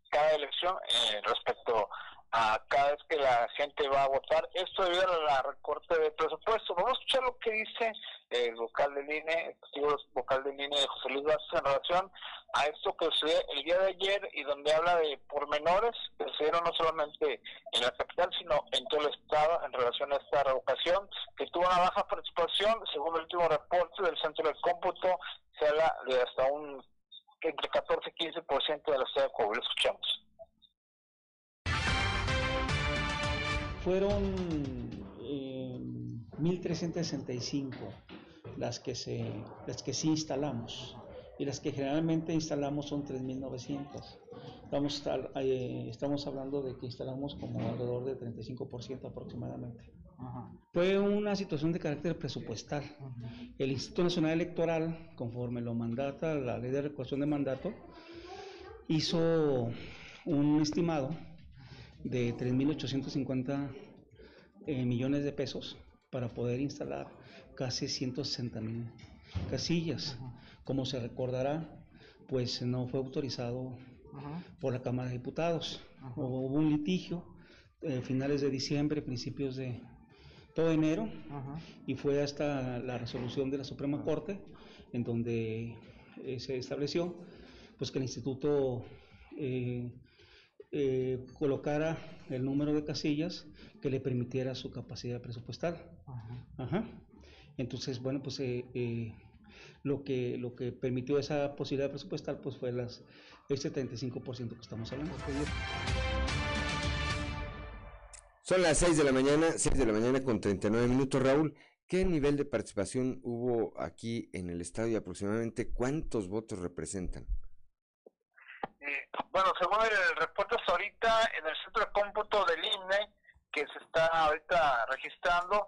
cada elección eh, respecto a cada vez que la gente va a votar. Esto debido a la recorte de presupuesto. Vamos a escuchar lo que dice el vocal del INE, el vocal del INE José Luis Vázquez en relación a esto que sucedió el día de ayer y donde habla de pormenores que sucedieron no solamente en la capital, sino en todo el estado en relación a esta revocación, que tuvo una baja participación, según el último reporte del Centro de Cómputo, se habla de hasta un entre 14 y 15% de la ciudad de Coahuila. Escuchamos. Fueron eh, 1.365 las que, se, las que sí instalamos y las que generalmente instalamos son 3.900. Estamos, eh, estamos hablando de que instalamos como alrededor de 35% aproximadamente. Fue una situación de carácter presupuestal. El Instituto Nacional Electoral, conforme lo mandata la ley de recuación de mandato, hizo un estimado de 3.850 eh, millones de pesos para poder instalar casi 160 mil casillas. Como se recordará, pues no fue autorizado por la Cámara de Diputados. Hubo un litigio eh, finales de diciembre, principios de, todo enero y fue hasta la resolución de la Suprema Corte en donde eh, se estableció pues que el instituto eh, eh, colocara el número de casillas que le permitiera su capacidad presupuestal. Entonces, bueno, pues lo que lo que permitió esa posibilidad presupuestal pues fue las ese 35% que estamos hablando. Son las 6 de la mañana, 6 de la mañana con 39 minutos. Raúl, ¿qué nivel de participación hubo aquí en el estadio y aproximadamente cuántos votos representan? Eh, bueno, según el reporte ahorita, en el centro de cómputo del INE, que se está ahorita registrando,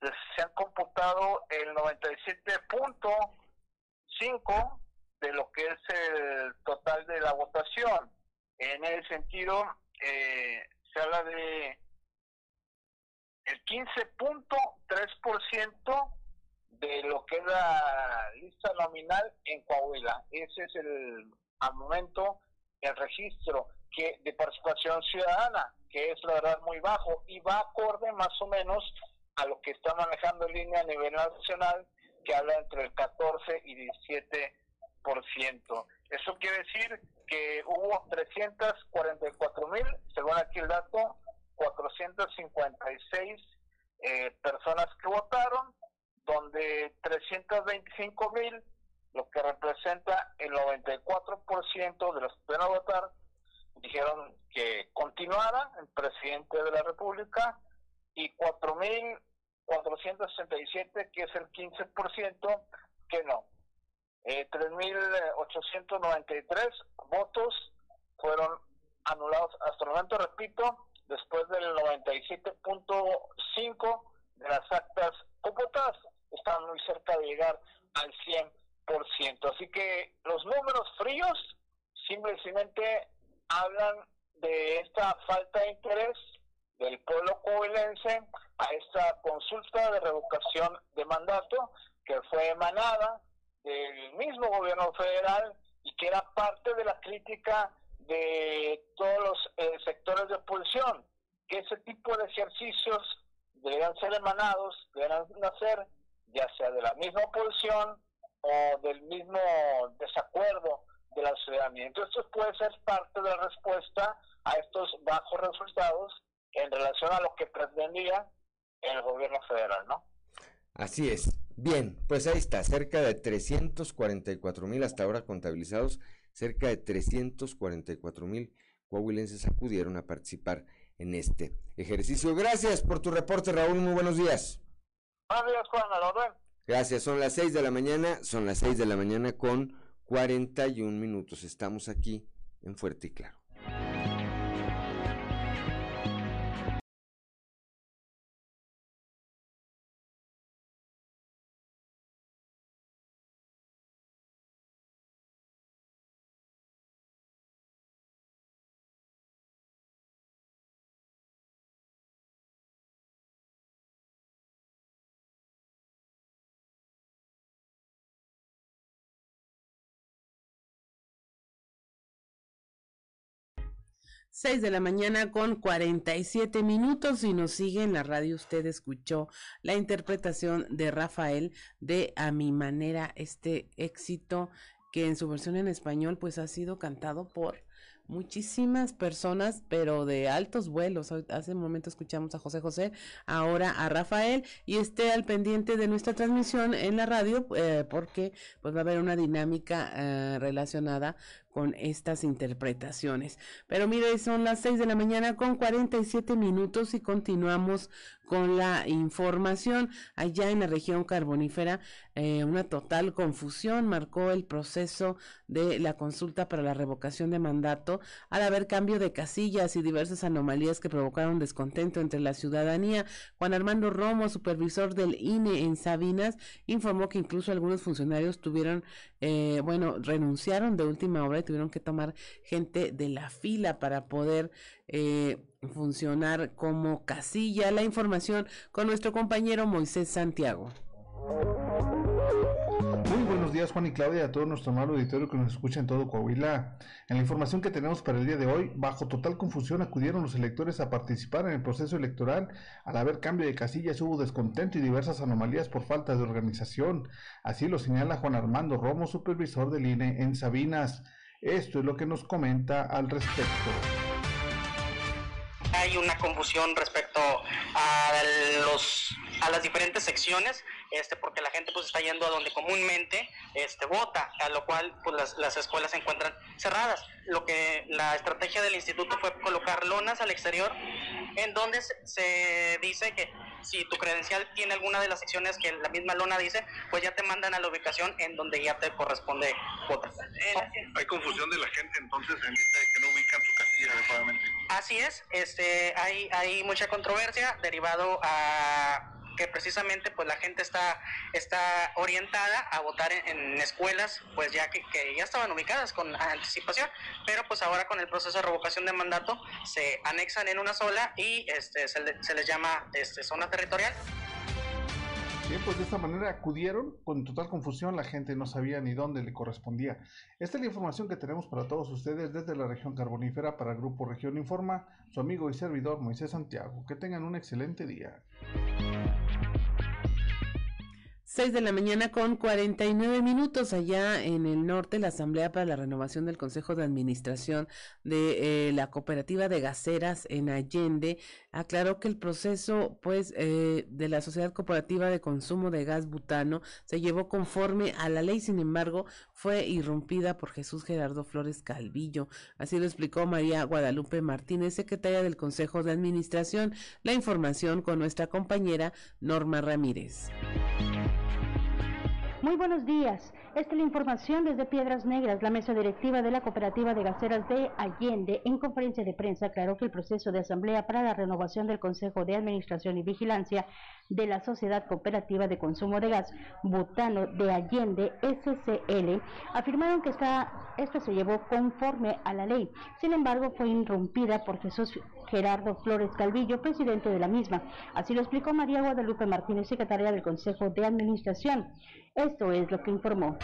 se han computado el 97.5 de lo que es el total de la votación. En ese sentido, eh, se habla de el 15.3% de lo que es la lista nominal en Coahuila. Ese es el, al momento, el registro que de participación ciudadana, que es la verdad muy bajo y va acorde más o menos a lo que está manejando en línea a nivel nacional, que habla entre el 14 y 17%. Eso quiere decir que hubo 344 mil, según aquí el dato, 456 eh, personas que votaron, donde 325 mil, lo que representa el 94% de los que pueden votar, dijeron que continuara el presidente de la República y 4.467, que es el 15%, que no. Eh, 3.893 votos fueron anulados. Hasta el momento, repito, después del 97.5 de las actas computadas, están muy cerca de llegar al 100%. Así que los números fríos simplemente hablan de esta falta de interés del pueblo coahuilense a esta consulta de revocación de mandato que fue emanada del mismo gobierno federal y que era parte de la crítica de todos los eh, sectores de oposición, que ese tipo de ejercicios deberían ser emanados, deberían nacer ya sea de la misma oposición o del mismo desacuerdo de la ciudadanía. Entonces puede ser parte de la respuesta a estos bajos resultados en relación a lo que pretendía el gobierno federal, ¿no? Así es. Bien, pues ahí está, cerca de 344 mil hasta ahora contabilizados, cerca de 344 mil coahuilenses acudieron a participar en este ejercicio. Gracias por tu reporte, Raúl. Muy buenos días. Buenos días, Juan. Gracias. Son las 6 de la mañana. Son las 6 de la mañana con 41 minutos. Estamos aquí en Fuerte y Claro. 6 de la mañana con 47 minutos y nos sigue en la radio. Usted escuchó la interpretación de Rafael de A mi manera, este éxito que en su versión en español pues ha sido cantado por muchísimas personas, pero de altos vuelos. Hace un momento escuchamos a José José, ahora a Rafael, y esté al pendiente de nuestra transmisión en la radio, eh, porque pues va a haber una dinámica eh, relacionada con estas interpretaciones. Pero mire, son las 6 de la mañana con 47 minutos y continuamos con la información. Allá en la región carbonífera, eh, una total confusión marcó el proceso de la consulta para la revocación de mandato al haber cambio de casillas y diversas anomalías que provocaron descontento entre la ciudadanía. Juan Armando Romo, supervisor del INE en Sabinas, informó que incluso algunos funcionarios tuvieron, eh, bueno, renunciaron de última hora tuvieron que tomar gente de la fila para poder eh, funcionar como casilla. La información con nuestro compañero Moisés Santiago. Muy buenos días Juan y Claudia, a todo nuestro amable auditorio que nos escucha en todo Coahuila. En la información que tenemos para el día de hoy, bajo total confusión acudieron los electores a participar en el proceso electoral. Al haber cambio de casillas hubo descontento y diversas anomalías por falta de organización. Así lo señala Juan Armando Romo, supervisor del INE en Sabinas. Esto es lo que nos comenta al respecto. Hay una confusión respecto a los a las diferentes secciones este porque la gente pues está yendo a donde comúnmente este vota a lo cual pues las, las escuelas se encuentran cerradas lo que la estrategia del instituto fue colocar lonas al exterior en donde se dice que si tu credencial tiene alguna de las secciones que la misma lona dice, pues ya te mandan a la ubicación en donde ya te corresponde votar. Hay confusión de la gente entonces en vista de que no ubican su casilla adecuadamente. Así es, este, hay, hay mucha controversia derivado a que precisamente pues la gente está, está orientada a votar en, escuelas pues ya que, ya estaban ubicadas con anticipación, pero pues ahora con el proceso de revocación de mandato se anexan en una sola y este, se, se les llama este, zona territorial. Bien, pues de esta manera acudieron con total confusión, la gente no sabía ni dónde le correspondía. Esta es la información que tenemos para todos ustedes desde la región carbonífera para el Grupo Región Informa, su amigo y servidor Moisés Santiago. Que tengan un excelente día. 6 de la mañana con 49 minutos allá en el norte, la Asamblea para la Renovación del Consejo de Administración de eh, la Cooperativa de Gaseras en Allende aclaró que el proceso pues eh, de la Sociedad Cooperativa de Consumo de Gas Butano se llevó conforme a la ley, sin embargo fue irrumpida por Jesús Gerardo Flores Calvillo. Así lo explicó María Guadalupe Martínez, secretaria del Consejo de Administración. La información con nuestra compañera Norma Ramírez. Muy buenos días. Esta es la información desde Piedras Negras. La mesa directiva de la Cooperativa de Gaseras de Allende, en conferencia de prensa, aclaró que el proceso de asamblea para la renovación del Consejo de Administración y Vigilancia de la Sociedad Cooperativa de Consumo de Gas Butano de Allende, SCL, afirmaron que esta, esta se llevó conforme a la ley. Sin embargo, fue interrumpida por Jesús Gerardo Flores Calvillo, presidente de la misma. Así lo explicó María Guadalupe Martínez, secretaria del Consejo de Administración. Esto es lo que informó.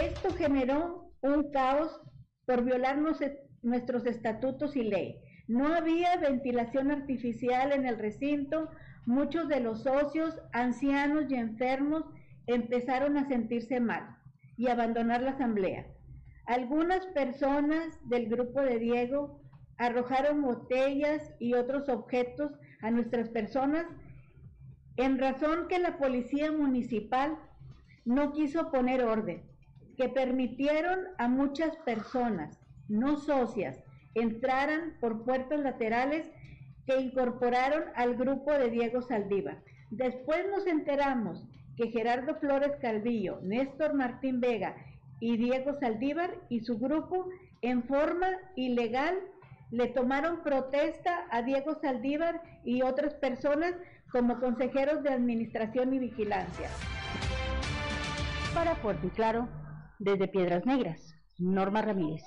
Esto generó un caos por violar nuestros estatutos y ley. No había ventilación artificial en el recinto. Muchos de los socios, ancianos y enfermos, empezaron a sentirse mal y abandonar la asamblea. Algunas personas del grupo de Diego arrojaron botellas y otros objetos a nuestras personas en razón que la policía municipal no quiso poner orden, que permitieron a muchas personas no socias entraran por puertas laterales que incorporaron al grupo de Diego Saldívar. Después nos enteramos que Gerardo Flores Calvillo, Néstor Martín Vega y Diego Saldívar y su grupo en forma ilegal le tomaron protesta a Diego Saldívar y otras personas como consejeros de administración y vigilancia. Para Puerto y Claro, desde Piedras Negras, Norma Ramírez.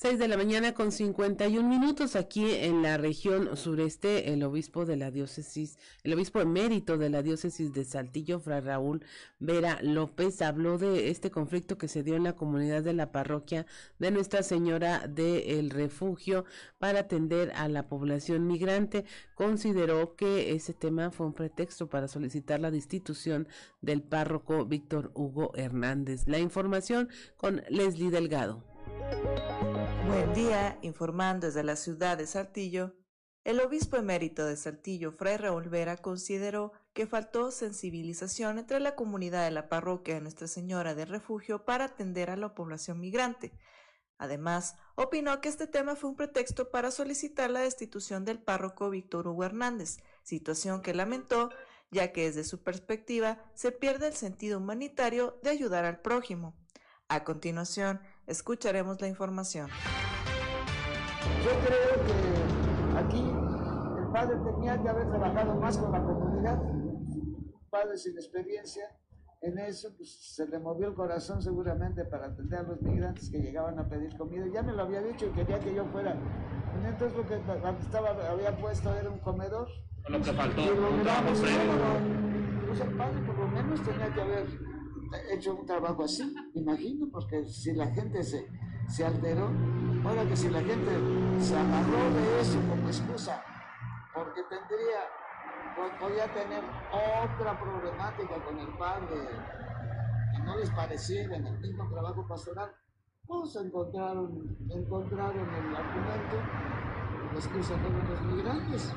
6 de la mañana con 51 minutos aquí en la región sureste, el obispo de la diócesis, el obispo emérito de la diócesis de Saltillo, Fray Raúl Vera López, habló de este conflicto que se dio en la comunidad de la parroquia de Nuestra Señora del Refugio para atender a la población migrante. Consideró que ese tema fue un pretexto para solicitar la destitución del párroco Víctor Hugo Hernández. La información con Leslie Delgado. Buen día, informando desde la ciudad de Saltillo. El obispo emérito de Saltillo, Fray Raúl Vera, consideró que faltó sensibilización entre la comunidad de la parroquia de Nuestra Señora de Refugio para atender a la población migrante. Además, opinó que este tema fue un pretexto para solicitar la destitución del párroco Víctor Hugo Hernández, situación que lamentó, ya que desde su perspectiva se pierde el sentido humanitario de ayudar al prójimo. A continuación, escucharemos la información. Yo creo que aquí el padre tenía que haber trabajado más con la comunidad, un padre sin experiencia en eso, pues se le movió el corazón seguramente para atender a los migrantes que llegaban a pedir comida. Ya me lo había dicho y quería que yo fuera. Entonces lo que estaba, había puesto era un comedor. Lo que faltó, un trabajo Pues el padre por lo menos tenía que haber hecho un trabajo así, imagino, porque si la gente se, se alteró, ahora que si la gente se agarró de eso como excusa, porque tendría, podía tener otra problemática con el padre, que no les pareciera en el mismo trabajo pastoral, pues encontraron, encontraron el argumento, la excusa fueron los migrantes.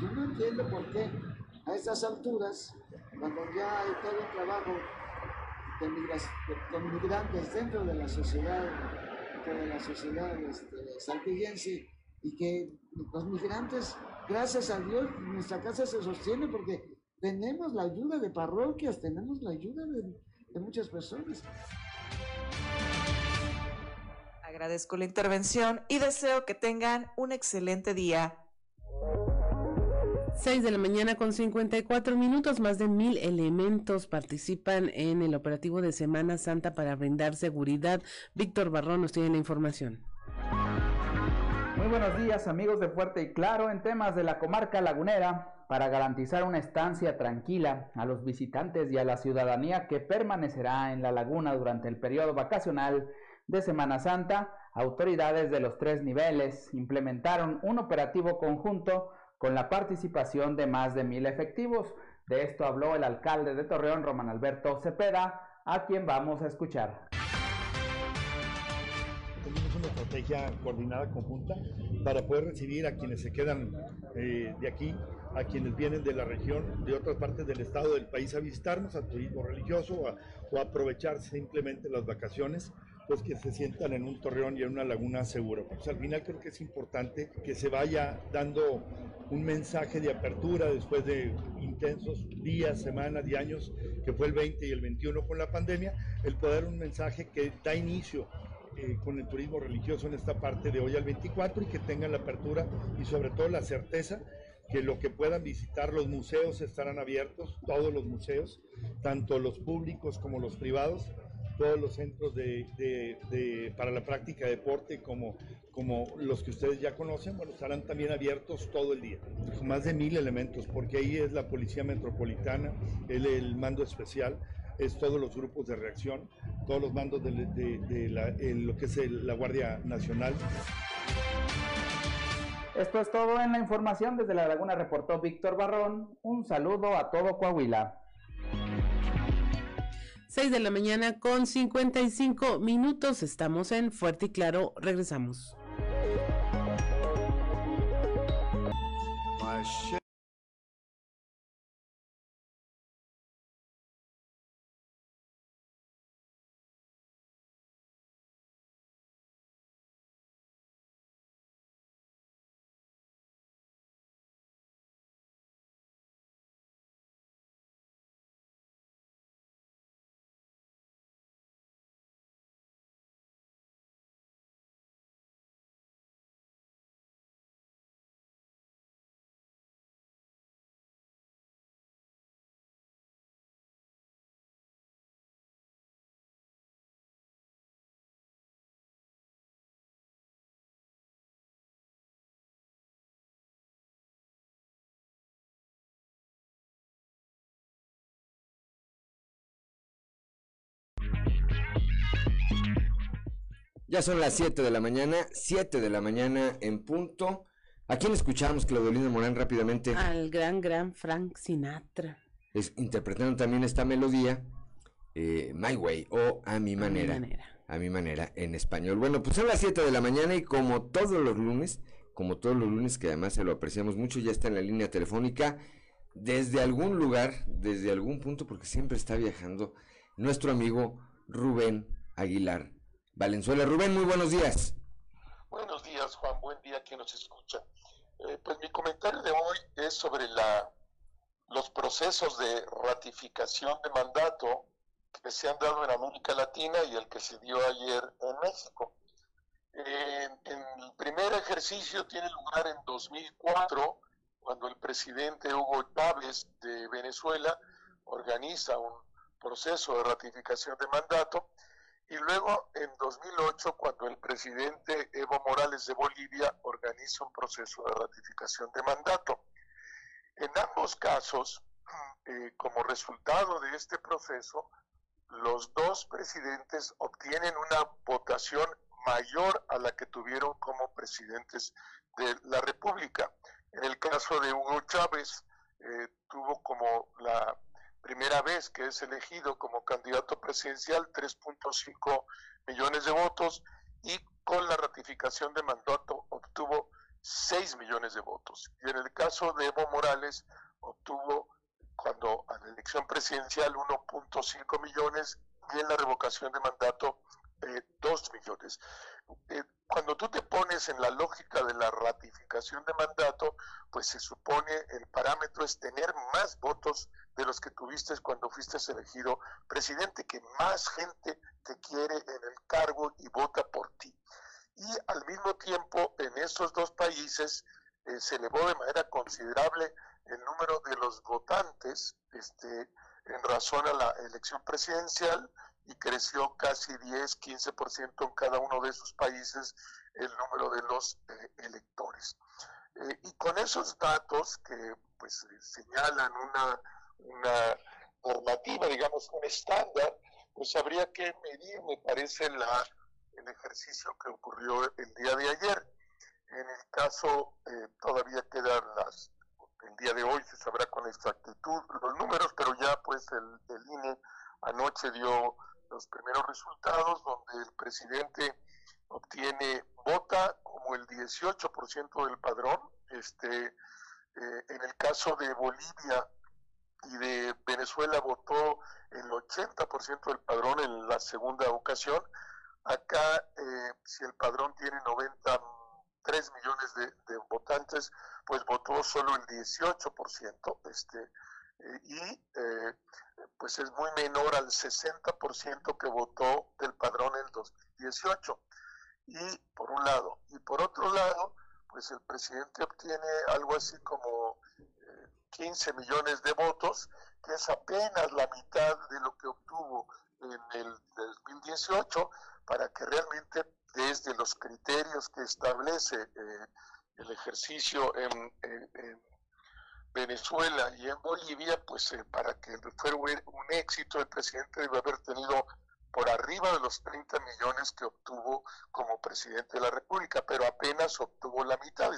Yo no entiendo por qué a estas alturas, cuando ya hay todo un trabajo con migrantes dentro de la sociedad, de la sociedad este, saltillense, y que los migrantes, gracias a Dios, nuestra casa se sostiene porque tenemos la ayuda de parroquias, tenemos la ayuda de, de muchas personas. Agradezco la intervención y deseo que tengan un excelente día. 6 de la mañana con 54 minutos, más de mil elementos participan en el operativo de Semana Santa para brindar seguridad. Víctor Barrón nos tiene la información. Muy buenos días amigos de Fuerte y Claro en temas de la comarca lagunera para garantizar una estancia tranquila a los visitantes y a la ciudadanía que permanecerá en la laguna durante el periodo vacacional de Semana Santa. Autoridades de los tres niveles implementaron un operativo conjunto con la participación de más de mil efectivos. De esto habló el alcalde de Torreón, Román Alberto Cepeda, a quien vamos a escuchar. Tenemos una estrategia coordinada conjunta para poder recibir a quienes se quedan eh, de aquí, a quienes vienen de la región, de otras partes del estado del país a visitarnos, a turismo religioso o a aprovechar simplemente las vacaciones pues que se sientan en un torreón y en una laguna seguro. Pues al final creo que es importante que se vaya dando un mensaje de apertura después de intensos días, semanas y años, que fue el 20 y el 21 con la pandemia, el poder un mensaje que da inicio eh, con el turismo religioso en esta parte de hoy al 24 y que tengan la apertura y sobre todo la certeza que lo que puedan visitar los museos estarán abiertos, todos los museos, tanto los públicos como los privados, todos los centros de, para la práctica de deporte como, como los que ustedes ya conocen, bueno, estarán también abiertos todo el día. Más de mil elementos, porque ahí es la Policía Metropolitana, el, mando especial, es todos los grupos de reacción, todos los mandos de, lo que es la Guardia Nacional. Esto es todo en la información. Desde La Laguna reportó Víctor Barrón. Un saludo a todo Coahuila. 6 de la mañana con 55 minutos. Estamos en Fuerte y Claro. Regresamos. Ya son las 7 de la mañana, 7 de la mañana en punto. ¿A quién escuchamos, Claudelina Morán, rápidamente? Al gran, gran Frank Sinatra. Es, interpretando también esta melodía, eh, My Way o A mi manera. A mi manera. en español. Bueno, pues son las 7 de la mañana y como todos los lunes, como todos los lunes que además se lo apreciamos mucho, ya está en la línea telefónica desde algún lugar, desde algún punto, porque siempre está viajando, nuestro amigo Rubén Aguilar Valenzuela. Rubén, muy buenos días. Buenos días, Juan. Buen día quien nos escucha. Eh, pues mi comentario de hoy es sobre la, los procesos de ratificación de mandato que se han dado en América Latina y el que se dio ayer en México. Eh, en el primer ejercicio tiene lugar en 2004, cuando el presidente Hugo Chávez de Venezuela organiza un proceso de ratificación de mandato y luego en 2008, cuando el presidente Evo Morales de Bolivia organiza un proceso de ratificación de mandato. En ambos casos, eh, como resultado de este proceso, los dos presidentes obtienen una votación mayor a la que tuvieron como presidentes de la República. En el caso de Hugo Chávez, eh, tuvo como la primera vez que es elegido como candidato presidencial, 3.5 millones de votos y con la ratificación de mandato obtuvo 6 millones de votos. Y en el caso de Evo Morales obtuvo cuando a la elección presidencial 1.5 millones y en la revocación de mandato eh, 2 millones. Eh, cuando tú te pones en la lógica de la ratificación de mandato, pues se supone el parámetro es tener más votos de los que tuviste cuando fuiste elegido presidente, que más gente te quiere en el cargo y vota por ti. Y al mismo tiempo, en estos dos países eh, se elevó de manera considerable el número de los votantes este, en razón a la elección presidencial y creció casi 10, 15% en cada uno de esos países el número de los eh, electores. Eh, y con esos datos que pues señalan una, una normativa, digamos, un estándar, pues habría que medir, me parece, la, el ejercicio que ocurrió el día de ayer. En el caso, eh, todavía quedan las, el día de hoy se sabrá con exactitud los números, pero ya pues el, el INE anoche dio los primeros resultados donde el presidente obtiene, vota como el 18% del padrón, este, eh, en el caso de Bolivia y de Venezuela votó el 80% del padrón en la segunda ocasión, acá eh, si el padrón tiene 93 millones de, votantes, pues votó solo el 18%, este, eh, y pues es muy menor al 60% que votó del padrón en 2018. Y por un lado, y por otro lado, pues el presidente obtiene algo así como 15 eh, millones de votos, que es apenas la mitad de lo que obtuvo en el 2018, para que realmente desde los criterios que establece eh, el ejercicio en, en Venezuela y en Bolivia, pues eh, para que fuera un éxito, el presidente debe haber tenido por arriba de los 30 millones que obtuvo como presidente de la República, pero apenas obtuvo la mitad,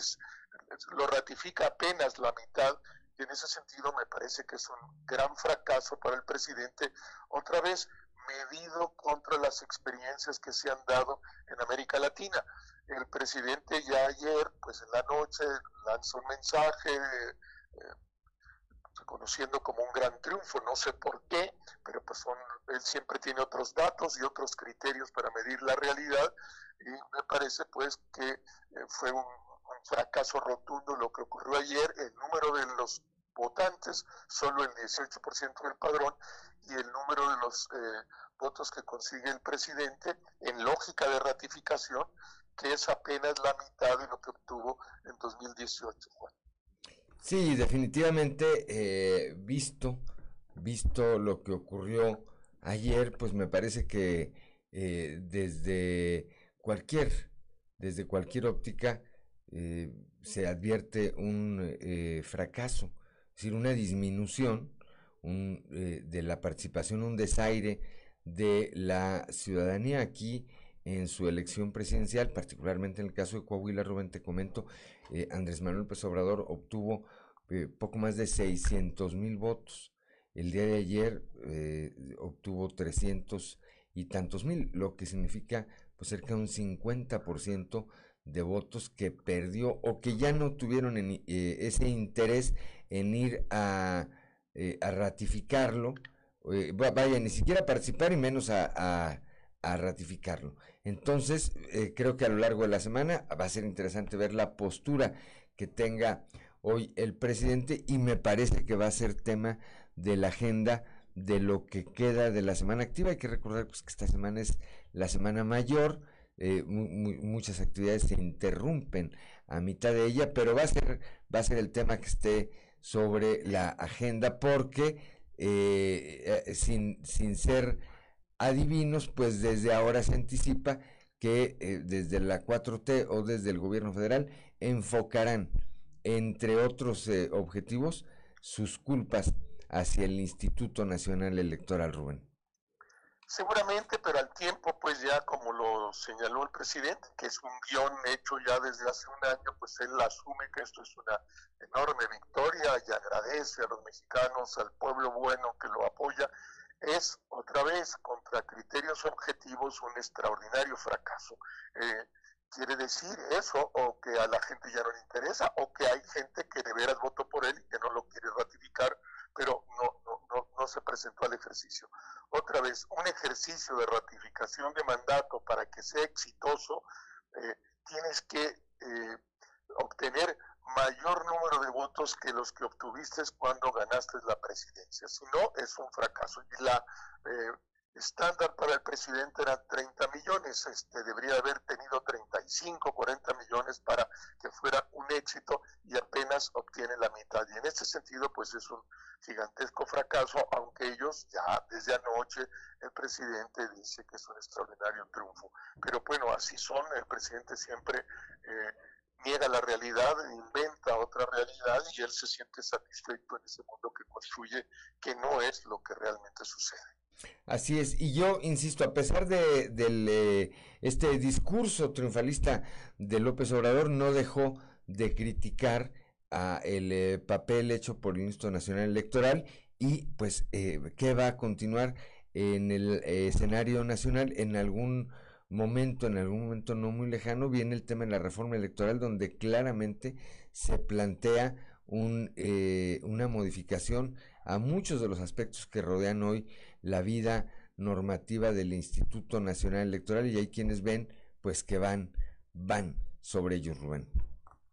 lo ratifica apenas la mitad, y en ese sentido me parece que es un gran fracaso para el presidente, otra vez medido contra las experiencias que se han dado en América Latina. El presidente ya ayer, pues en la noche, lanzó un mensaje eh, reconociendo como un gran triunfo, no sé por qué, pero pues son, él siempre tiene otros datos y otros criterios para medir la realidad y me parece pues que eh, fue un, fracaso rotundo lo que ocurrió ayer, el número de los votantes, solo el 18% del padrón y el número de los eh, votos que consigue el presidente en lógica de ratificación, que es apenas la mitad de lo que obtuvo en 2018, Juan. Sí, definitivamente, eh, visto, visto lo que ocurrió ayer, pues me parece que eh, desde cualquier, desde cualquier óptica, eh, se advierte un fracaso, es decir, una disminución de la participación, un desaire de la ciudadanía. Aquí en su elección presidencial, particularmente en el caso de Coahuila, Rubén, te comento, eh, Andrés Manuel López Obrador obtuvo eh, poco más de 600 mil votos. El día de ayer eh, obtuvo 300 y tantos mil, lo que significa pues cerca de un 50% de votos que perdió o que ya no tuvieron ese interés en ir a, a ratificarlo, vaya, ni siquiera participar y menos a a ratificarlo. Entonces, eh, creo que a lo largo de la semana va a ser interesante ver la postura que tenga hoy el presidente y me parece que va a ser tema de la agenda de lo que queda de la semana activa. Hay que recordar pues, que esta semana es la semana mayor, eh, muchas actividades se interrumpen a mitad de ella, pero va a ser, va a ser el tema que esté sobre la agenda porque eh, sin, sin ser adivinos, pues desde ahora se anticipa que eh, desde la 4T o desde el gobierno federal enfocarán, entre otros eh, objetivos, sus culpas hacia el Instituto Nacional Electoral, Rubén. Seguramente, pero al tiempo, pues ya como lo señaló el presidente, que es un guion hecho ya desde hace un año, pues él asume que esto es una enorme victoria y agradece a los mexicanos, al pueblo bueno que lo apoya, es otra vez contra criterios objetivos un extraordinario fracaso. Eh, quiere decir eso o que a la gente ya no le interesa o que hay gente que de veras votó por él y que no lo quiere ratificar, pero no, no, no, se presentó al ejercicio. Otra vez, un ejercicio de ratificación de mandato para que sea exitoso, eh, tienes que eh, obtener mayor número de votos que los que obtuviste cuando ganaste la presidencia. Si no, es un fracaso. Y la eh, estándar para el presidente era 30 millones, este debería haber tenido 35, 40 millones para que fuera un éxito y apenas obtiene la mitad. Y en este sentido, pues es un gigantesco fracaso, aunque ellos ya desde anoche el presidente dice que es un extraordinario triunfo. Pero bueno, así son, el presidente siempre... Eh, niega la realidad, inventa otra realidad y él se siente satisfecho en ese mundo que construye, que no es lo que realmente sucede. Así es, y yo insisto, a pesar de eh, este discurso triunfalista de López Obrador, no dejó de criticar a el eh, papel hecho por el Instituto Nacional Electoral y pues eh, que va a continuar en el escenario nacional en algún momento, en algún momento no muy lejano, viene el tema de la reforma electoral donde claramente se plantea un, eh, una modificación a muchos de los aspectos que rodean hoy la vida normativa del Instituto Nacional Electoral y hay quienes ven pues que van, van sobre ellos, Rubén.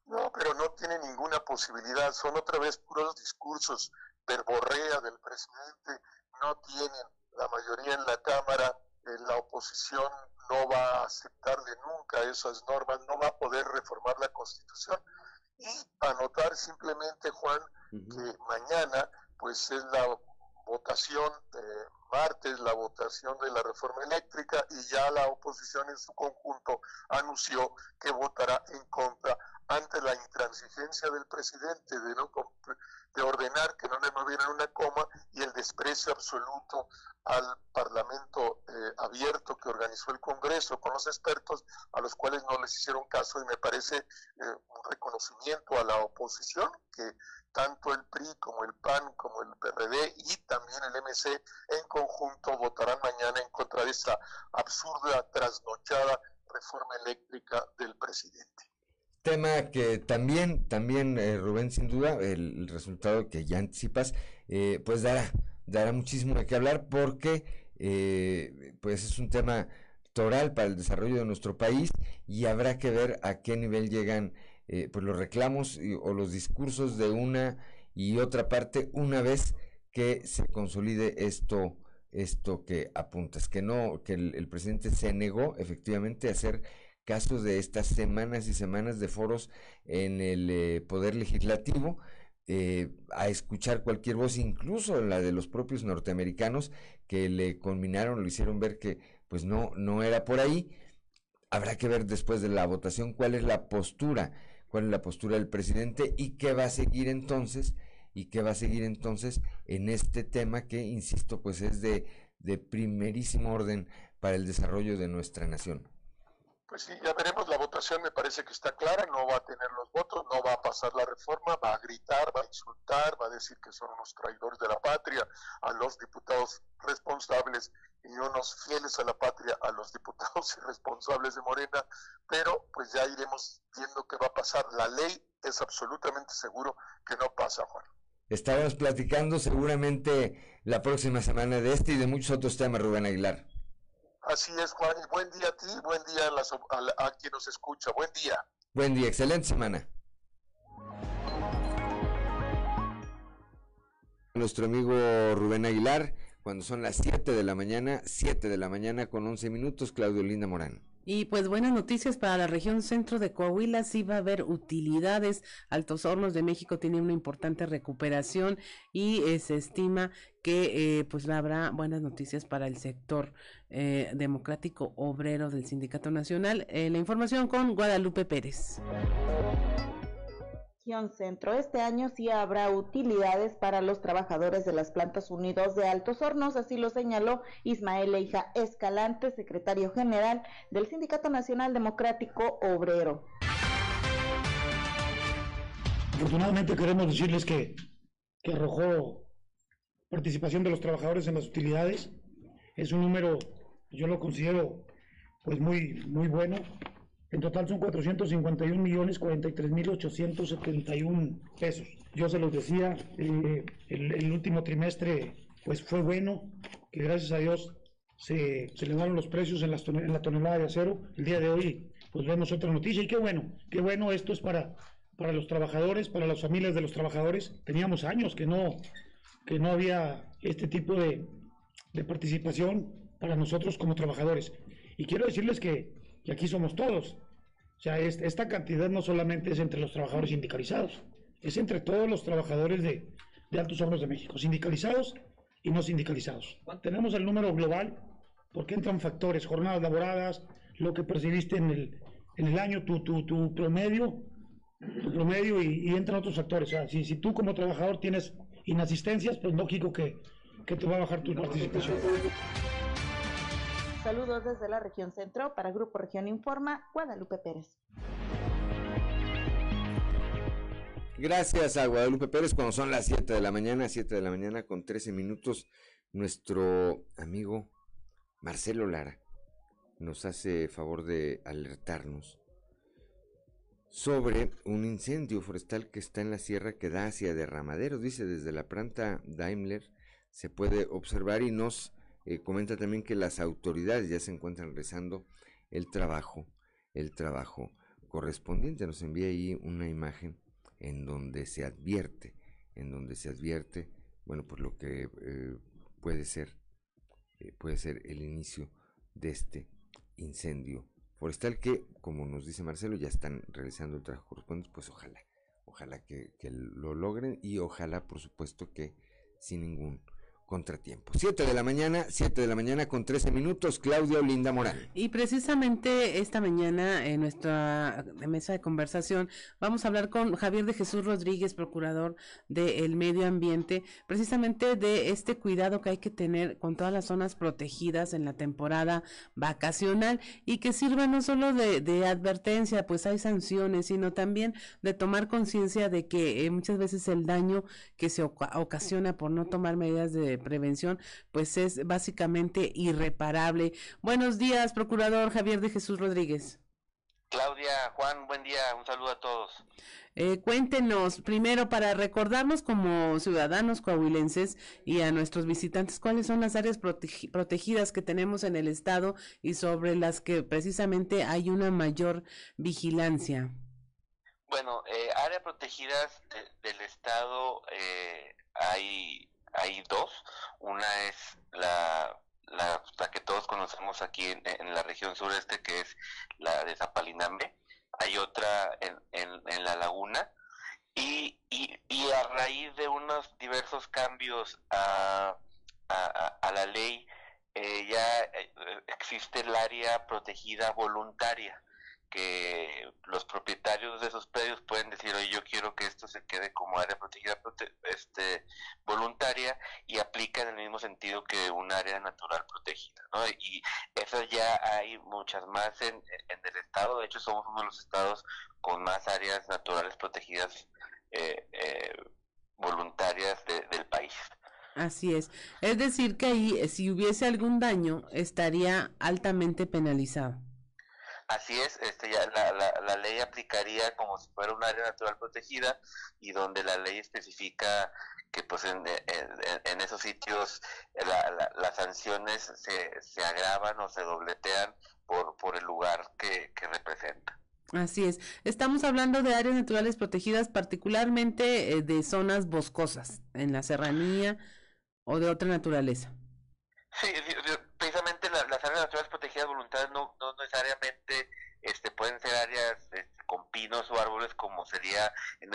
No, pero no tiene ninguna posibilidad, son otra vez puros discursos, verborrea del presidente, no tienen la mayoría en la Cámara, en la oposición no va a aceptarle nunca esas normas, no va a poder reformar la Constitución. Y anotar simplemente, Juan, que mañana pues es la votación, eh, martes, la votación de la reforma eléctrica y ya la oposición en su conjunto anunció que votará en contra ante la intransigencia del presidente de no, de ordenar que no le movieran una coma y el desprecio absoluto al Parlamento eh, abierto que organizó el Congreso con los expertos a los cuales no les hicieron caso y me parece eh, un reconocimiento a la oposición que tanto el PRI como el PAN como el PRD y también el MC en conjunto votarán mañana en contra de esta absurda trasnochada reforma eléctrica del presidente. Tema que también, también eh, Rubén, sin duda, el, resultado que ya anticipas, eh, pues dará, dará muchísimo de qué hablar porque eh, pues es un tema toral para el desarrollo de nuestro país y habrá que ver a qué nivel llegan pues los reclamos o los discursos de una y otra parte una vez que se consolide esto esto que apuntas. Que no que el, el presidente se negó efectivamente a hacer casos de estas semanas y semanas de foros en el eh, Poder Legislativo, eh, a escuchar cualquier voz, incluso la de los propios norteamericanos, que le conminaron, lo hicieron ver que pues no, no era por ahí. Habrá que ver después de la votación cuál es la postura, cuál es la postura del presidente y qué va a seguir entonces, y qué va a seguir entonces en este tema que, insisto, pues es de, de primerísimo orden para el desarrollo de nuestra nación. Pues sí, ya veremos, la votación me parece que está clara, no va a tener los votos, no va a pasar la reforma, va a gritar, va a insultar, va a decir que son unos traidores de la patria a los diputados responsables y unos fieles a la patria a los diputados irresponsables de Morena, pero pues ya iremos viendo qué va a pasar. La ley es absolutamente seguro que no pasa, Juan. Estaremos platicando seguramente la próxima semana de este y de muchos otros temas, Rubén Aguilar. Así es, Juan, y buen día a ti, buen día a, a quien nos escucha, buen día. Buen día, excelente semana. Nuestro amigo Rubén Aguilar, cuando son las 7 de la mañana, 7 de la mañana con 11 minutos, Claudio Linda Morán. Y pues buenas noticias para la región centro de Coahuila, sí va a haber utilidades. Altos Hornos de México tiene una importante recuperación y eh, se estima que eh, pues habrá buenas noticias para el sector eh, democrático obrero del Sindicato Nacional. la información con Guadalupe Pérez. Centro. Este año sí habrá utilidades para los trabajadores de las plantas unidos de Altos Hornos, así lo señaló Ismael Eija Escalante, secretario general del Sindicato Nacional Democrático Obrero. Afortunadamente queremos decirles que, que arrojó participación de los trabajadores en las utilidades. Es un número, yo lo considero pues muy, muy bueno. En total son 451 millones 43 mil 871 pesos. Yo se los decía, eh, el, último trimestre pues fue bueno, que gracias a Dios se, se elevaron los precios en, en la tonelada de acero. El día de hoy pues vemos otra noticia y qué bueno, qué bueno esto es para, para los trabajadores, para las familias de los trabajadores. Teníamos años que no, que no había este tipo de, de participación para nosotros como trabajadores. Y quiero decirles que y aquí somos todos. O sea, esta cantidad no solamente es entre los trabajadores sindicalizados, es entre todos los trabajadores de, Altos Hornos de México, sindicalizados y no sindicalizados. Tenemos el número global porque entran factores, jornadas laboradas, lo que percibiste en el, el año, tu, tu, tu promedio, tu promedio y, entran otros factores. O sea, si, si tú como trabajador tienes inasistencias, pues lógico que, que te va a bajar tu participación. Saludos desde la región centro para Grupo Región Informa, Guadalupe Pérez. Gracias a Guadalupe Pérez cuando son las 7 de la mañana, 7 de la mañana con 13 minutos, nuestro amigo Marcelo Lara nos hace favor de alertarnos sobre un incendio forestal que está en la sierra que da hacia Derramadero. Dice desde la planta Daimler se puede observar y nos eh, comenta también que las autoridades ya se encuentran realizando el trabajo, el trabajo correspondiente. Nos envía ahí una imagen en donde se advierte, en donde se advierte, bueno, pues lo que eh, puede ser, eh, puede ser el inicio de este incendio forestal que, como nos dice Marcelo, ya están realizando el trabajo correspondiente, pues ojalá, ojalá que, que lo logren y ojalá, por supuesto, que sin ningún contratiempo. 7 de la mañana, 7 de la mañana con 13 minutos, Claudia Olinda Morán. Y precisamente esta mañana en nuestra mesa de conversación vamos a hablar con Javier de Jesús Rodríguez, procurador del medio ambiente, precisamente de este cuidado que hay que tener con todas las zonas protegidas en la temporada vacacional y que sirva no solo de, de advertencia, pues hay sanciones, sino también de tomar conciencia de que eh, muchas veces el daño que se ocasiona por no tomar medidas de prevención, pues es básicamente irreparable. Buenos días, procurador Javier de Jesús Rodríguez. Claudia, Juan, buen día, un saludo a todos. Eh, cuéntenos, primero, para recordarnos como ciudadanos coahuilenses y a nuestros visitantes, cuáles son las áreas protegidas que tenemos en el Estado y sobre las que precisamente hay una mayor vigilancia. Bueno, eh, áreas protegidas del Estado eh, hay hay dos. Una es la, la, que todos conocemos aquí en, la región sureste, que es la de Zapalinambe. Hay otra en, en, la laguna. Y, y, a raíz de unos diversos cambios a, a, la ley, eh, ya eh, existe el área protegida voluntaria que los propietarios de esos predios pueden decir, oye, yo quiero que esto se quede como área protegida este, voluntaria y aplica en el mismo sentido que un área natural protegida, ¿no? Y eso ya hay muchas más en, el estado, de hecho somos uno de los estados con más áreas naturales protegidas eh, eh, voluntarias del país. Así es. Es decir, que ahí, si hubiese algún daño, estaría altamente penalizado. Así es, este, ya la, la, la, ley aplicaría como si fuera un área natural protegida y donde la ley especifica que pues en, en, esos sitios las sanciones se, se agravan o se dobletean por, por el lugar que, que representa. Así es. Estamos hablando de áreas naturales protegidas, particularmente eh, de zonas boscosas, en la serranía o de otra naturaleza. Sí, precisamente las, áreas naturales protegidas voluntarias no, no necesariamente este, pueden ser áreas este, con pinos o árboles como sería en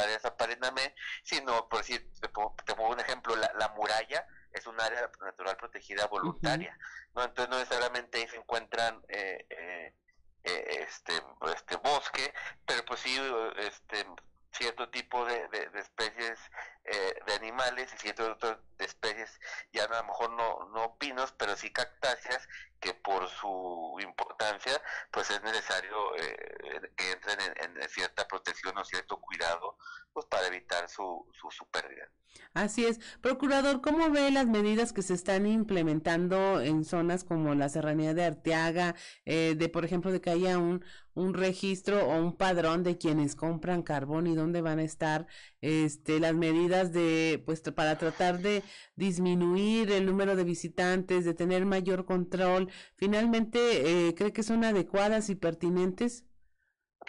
área Zaparename, sino por decir, te pongo, un ejemplo, la, la, muralla es un área natural protegida voluntaria, ¿no? Entonces no necesariamente ahí se encuentran eh, eh, eh, este, este bosque, pero pues sí, este cierto tipo de, de, especies eh, de animales y cierto otro de especies, ya a lo mejor no, no pinos, pero sí cactáceas, que por su importancia, pues es necesario eh, que entren en, cierta protección o cierto cuidado, pues para evitar su, su, su pérdida. Así es. Procurador, ¿cómo ve las medidas que se están implementando en zonas como la Serranía de Arteaga, eh, de por ejemplo de que haya un, un registro o un padrón de quienes compran carbón y dónde van a estar este las medidas de pues para tratar de disminuir el número de visitantes, de tener mayor control, finalmente eh, cree que son adecuadas y pertinentes?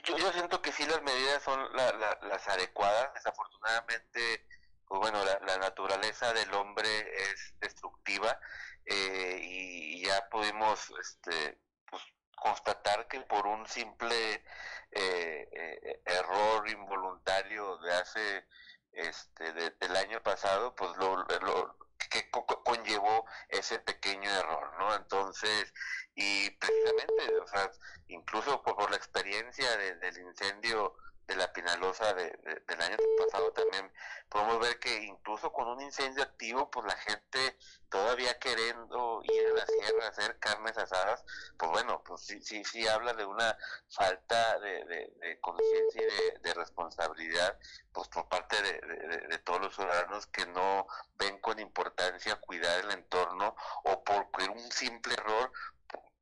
Yo, yo siento que sí las medidas son las adecuadas, desafortunadamente pues bueno, la, naturaleza del hombre es destructiva eh, y ya pudimos este, pues, constatar que por un simple eh, eh, error involuntario de hace este del año pasado, pues lo, lo que conllevó ese pequeño error, ¿no? Entonces, y precisamente, o sea, incluso por, la experiencia del incendio de la Pinalosa de, del año pasado también podemos ver que incluso con un incendio activo, pues la gente todavía queriendo ir a la sierra a hacer carnes asadas, pues bueno, pues sí, sí, sí habla de una falta de, de, conciencia y de, responsabilidad, pues por parte de, todos los ciudadanos que no ven con importancia cuidar el entorno o por un simple error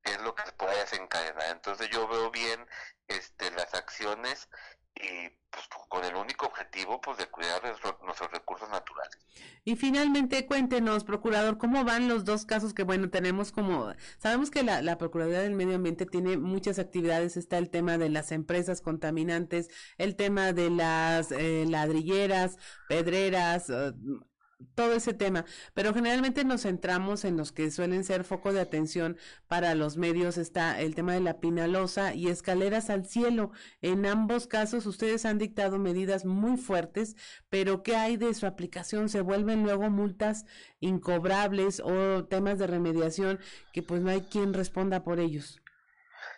es lo que puede desencadenar. Entonces yo veo bien este, las acciones y pues, con el único objetivo pues de cuidar nuestros recursos naturales. Y finalmente cuéntenos, procurador, cómo van los dos casos que bueno tenemos como sabemos que la, la Procuraduría del Medio Ambiente tiene muchas actividades, está el tema de las empresas contaminantes, el tema de las eh, ladrilleras, pedreras, eh, todo ese tema, pero generalmente nos centramos en los que suelen ser foco de atención para los medios. Está el tema de la pinalosa y escaleras al cielo. En ambos casos ustedes han dictado medidas muy fuertes, pero ¿qué hay de su aplicación? ¿Se vuelven luego multas incobrables o temas de remediación que pues no hay quien responda por ellos?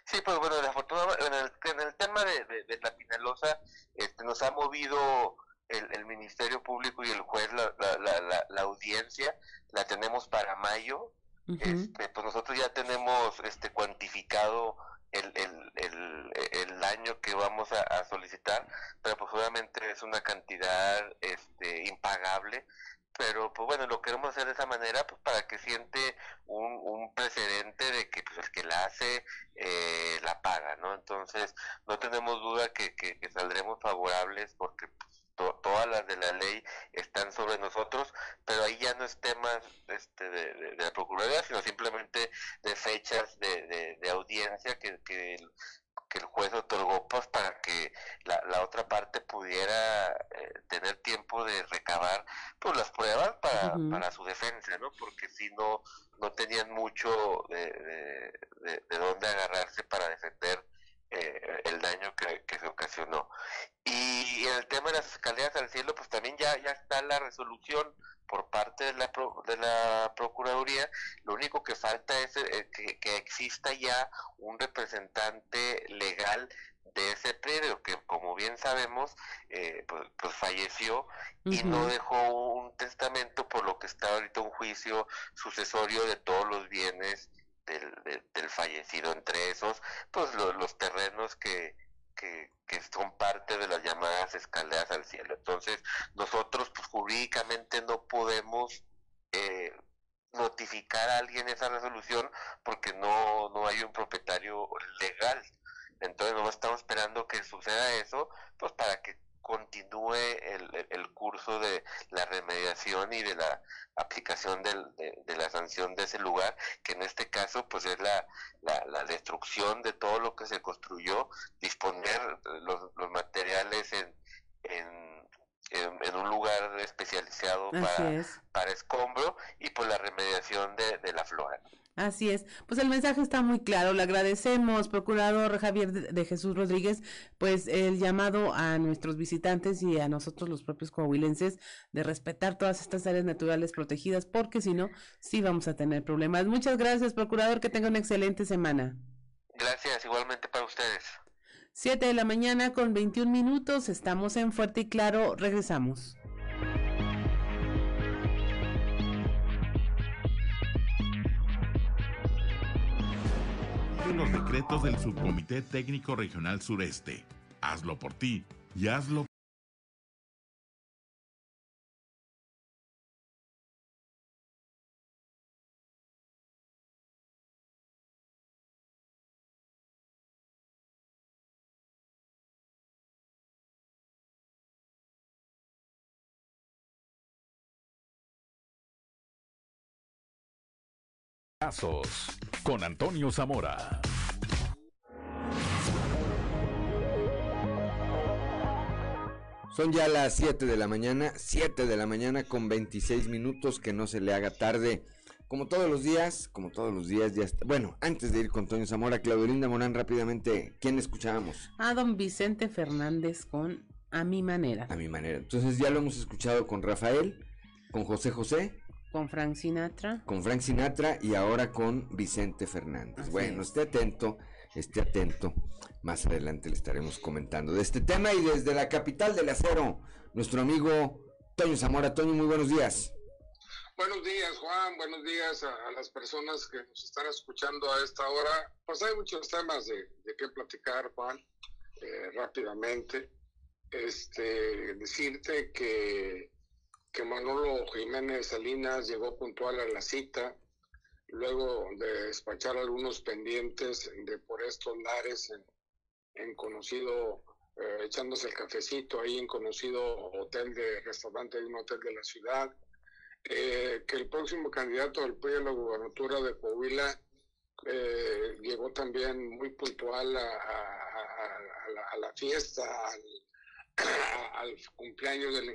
Sí, pues bueno, en el, en el tema de, de, la pinalosa este, nos ha movido el, Ministerio Público y el juez, la, la, la, audiencia, la tenemos para mayo. este, pues nosotros ya tenemos este cuantificado el, el, el, el daño que vamos a, solicitar, pero pues obviamente es una cantidad este, impagable pero pues bueno, lo queremos hacer de esa manera pues para que siente un, un precedente de que pues el que la hace eh, la paga, ¿no? Entonces no tenemos duda que, que, que saldremos favorables porque pues, todas las de la ley están sobre nosotros, pero ahí ya no es tema este, de, la Procuraduría, sino simplemente de fechas de, de, audiencia que, que, el, que el juez otorgó pues para que la, la otra parte pudiera eh, tener tiempo de recabar pues las pruebas para, para su defensa, ¿no? Porque si no, no tenían mucho de, de, de dónde agarrarse para defender eh, el daño que, que, se ocasionó. Y en el tema de las escaleras al cielo, pues también ya, ya está la resolución por parte de la, de la Procuraduría. Lo único que falta es eh, que, que, exista ya un representante legal de ese predio que como bien sabemos eh, pues, pues, falleció y no dejó un testamento por lo que está ahorita un juicio sucesorio de todos los bienes del, del, fallecido, entre esos, pues los terrenos que, que, son parte de las llamadas escaleras al cielo. Entonces, nosotros pues jurídicamente no podemos eh, notificar a alguien esa resolución porque no, no hay un propietario legal. Entonces, no estamos esperando que suceda eso, pues para que continúe el, el, curso de la remediación y de la aplicación del, de, la sanción de ese lugar, que en este caso pues es la, la, destrucción de todo lo que se construyó, disponer los, los materiales en, en, en, un lugar especializado para, para escombro y por la remediación de, de la flora. Así es. Pues el mensaje está muy claro. Le agradecemos, procurador Javier de Jesús Rodríguez, pues el llamado a nuestros visitantes y a nosotros los propios coahuilenses de respetar todas estas áreas naturales protegidas, porque si no, sí vamos a tener problemas. Muchas gracias, procurador. Que tenga una excelente semana. Gracias, igualmente para ustedes. Siete de la mañana con 21 minutos. Estamos en Fuerte y Claro. Regresamos. Los decretos del Subcomité Técnico Regional Sureste. Hazlo por ti y hazlo con Antonio Zamora. Son ya las 7 de la mañana, 7 de la mañana con 26 minutos, que no se le haga tarde. Como todos los días, como todos los días ya está. Bueno, antes de ir con Antonio Zamora, Claudelinda Morán, rápidamente, ¿quién escuchábamos? A don Vicente Fernández con A mi manera. A mi manera. Entonces ya lo hemos escuchado con Rafael, con José José, con Frank Sinatra. Con Frank Sinatra y ahora con Vicente Fernández. bueno, esté atento, esté atento. Más adelante le estaremos comentando de este tema y desde la capital del acero, nuestro amigo Toño Zamora. Toño, muy buenos días. Buenos días, Juan. Buenos días a, las personas que nos están escuchando a esta hora. Pues hay muchos temas de, de qué platicar, Juan, eh, rápidamente. Este, decirte que que Manolo Jiménez Salinas llegó puntual a la cita, luego de despachar algunos pendientes de por estos lares en, conocido, eh, echándose el cafecito ahí en conocido hotel de restaurante de un hotel de la ciudad, eh, que el próximo candidato del PRI a la gubernatura de Coahuila eh, llegó también muy puntual a, la, fiesta, al cumpleaños del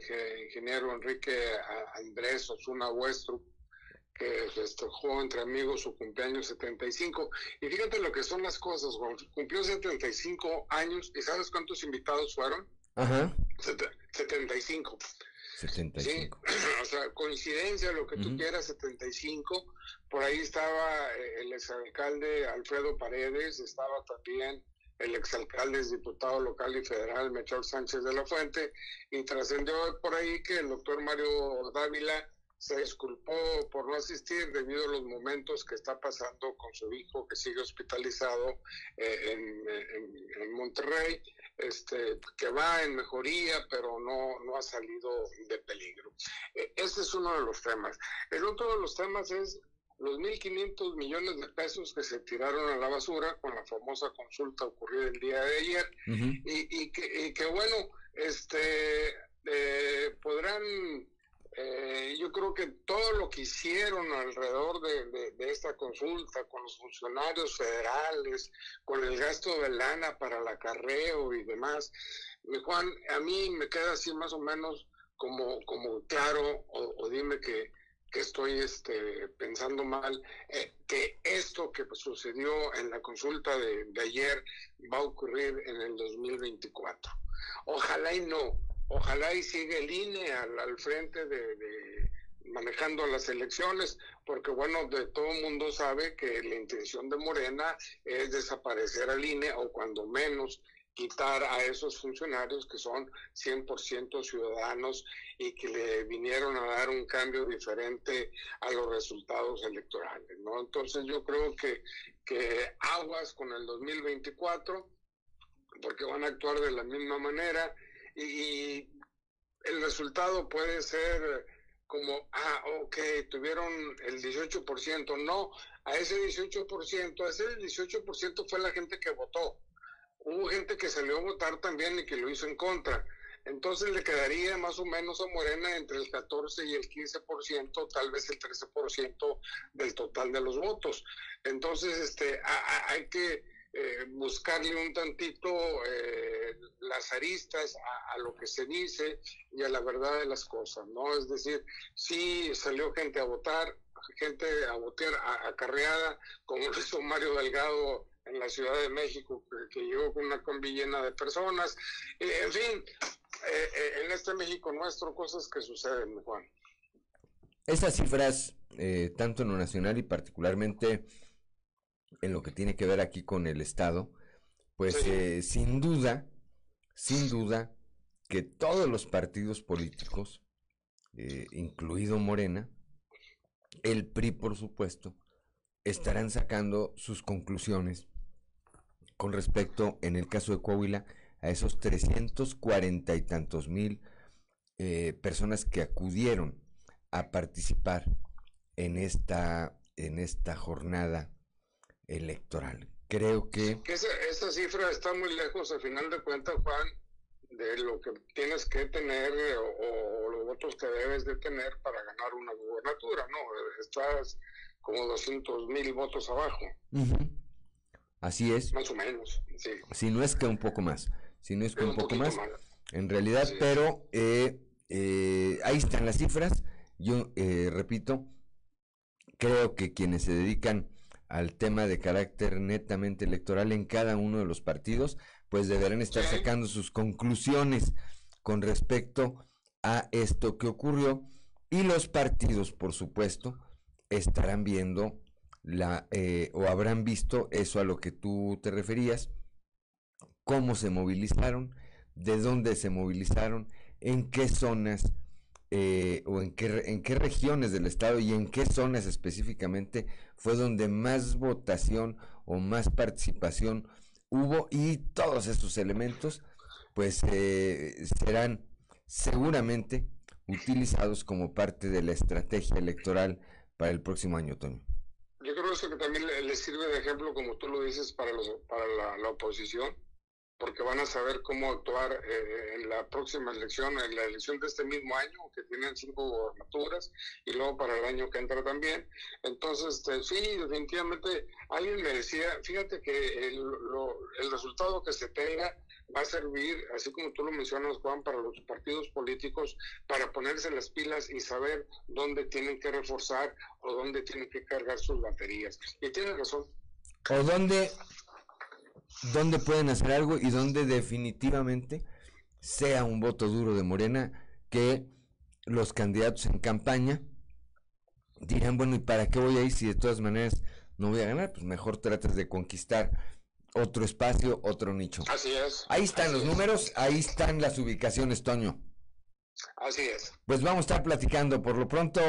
ingeniero Enrique Andrés Osuna Huestro, que festejó entre amigos su cumpleaños 75. Y fíjate lo que son las cosas, cumplió 75 años y ¿sabes cuántos invitados fueron? Ajá. 75. 75. Sí, o sea, coincidencia, lo que tú quieras, 75. Por ahí estaba eh, el exalcalde Alfredo Paredes, estaba también el exalcalde, diputado local y federal, Melchor Sánchez de la Fuente, y trascendió por ahí que el doctor Mario Dávila se disculpó por no asistir debido a los momentos que está pasando con su hijo que sigue hospitalizado eh, en, Monterrey, este, que va en mejoría, pero no, no ha salido de peligro. E, ese es uno de los temas. El otro de los temas es los 1.500 millones de pesos que se tiraron a la basura con la famosa consulta ocurrida el día de ayer. Y, que, y, que, bueno, este, eh, podrán eh, yo creo que todo lo que hicieron alrededor de, esta consulta con los funcionarios federales, con el gasto de lana para el acarreo y demás, Juan, a mí me queda así más o menos como, como claro, o, dime que, estoy este, pensando mal, eh, que esto que sucedió en la consulta de, de ayer va a ocurrir en el 2024. Ojalá y no, ojalá y siga el INE al, frente de, manejando las elecciones, porque bueno, de todo el mundo sabe que la intención de Morena es desaparecer al INE o cuando menos quitar a esos funcionarios que son 100% ciudadanos y que le vinieron a dar un cambio diferente a los resultados electorales, ¿no? Entonces yo creo que, que aguas con el 2024, porque van a actuar de la misma manera, y el resultado puede ser como, ah, ok, tuvieron el 18%. No, a ese 18%, a ese 18% fue la gente que votó. Hubo gente que salió a votar también y que lo hizo en contra. Entonces le quedaría más o menos a Morena entre el 14 y el 15%, tal vez el 13% del total de los votos. Entonces, este, hay que eh, buscarle un tantito eh, las aristas a, lo que se dice y a la verdad de las cosas, ¿no? Es decir, sí salió gente a votar, gente a votar acarreada, como lo hizo Mario Delgado en la Ciudad de México, que, llegó con una combi llena de personas. en fin, eh, en este México nuestro, cosas que suceden, Juan. Esas cifras, tanto en lo nacional y particularmente en lo que tiene que ver aquí con el Estado, pues eh, sin duda, sin duda, que todos los partidos políticos, eh, incluido Morena, el PRI por supuesto, estarán sacando sus conclusiones con respecto, en el caso de Coahuila, a esos 340 y tantos mil eh, personas que acudieron a participar en esta, en esta jornada electoral. Creo que... esa, cifra está muy lejos, al final de cuentas, Juan, de lo que tienes que tener o, los votos que debes de tener para ganar una gubernatura, ¿no? Estás como 200 mil votos abajo. Así es. Más o menos, sí. Si no es que un poco más, si no es que un, poco más, en realidad, pero eh, eh, ahí están las cifras. Yo eh, repito, creo que quienes se dedican al tema de carácter netamente electoral en cada uno de los partidos, pues deberán estar sacando sus conclusiones con respecto a esto que ocurrió y los partidos, por supuesto, estarán viendo la eh, o habrán visto eso a lo que tú te referías, cómo se movilizaron, de dónde se movilizaron, en qué zonas eh, o en qué, en qué regiones del estado y en qué zonas específicamente fue donde más votación o más participación hubo y todos estos elementos pues eh, serán seguramente utilizados como parte de la estrategia electoral para el próximo año, Toño. Yo creo que también le, sirve de ejemplo, como tú lo dices, para, los, para la, oposición, porque van a saber cómo actuar eh, en la próxima elección, en la elección de este mismo año, que tienen cinco gobernaturas, y luego para el año que entra también. Entonces, este, sí, definitivamente, alguien me decía, fíjate que el, el resultado que se tenga va a servir, así como tú lo mencionas, Juan, para los partidos políticos, para ponerse las pilas y saber dónde tienen que reforzar o dónde tienen que cargar sus baterías. Y tiene razón. O dónde dónde pueden hacer algo y dónde definitivamente sea un voto duro de Morena que los candidatos en campaña dirán, bueno, ¿y para qué voy a ir si de todas maneras no voy a ganar? Pues mejor tratas de conquistar otro espacio, otro nicho. Así es. Ahí están los números, ahí están las ubicaciones, Toño. Así es. Pues vamos a estar platicando. Por lo pronto,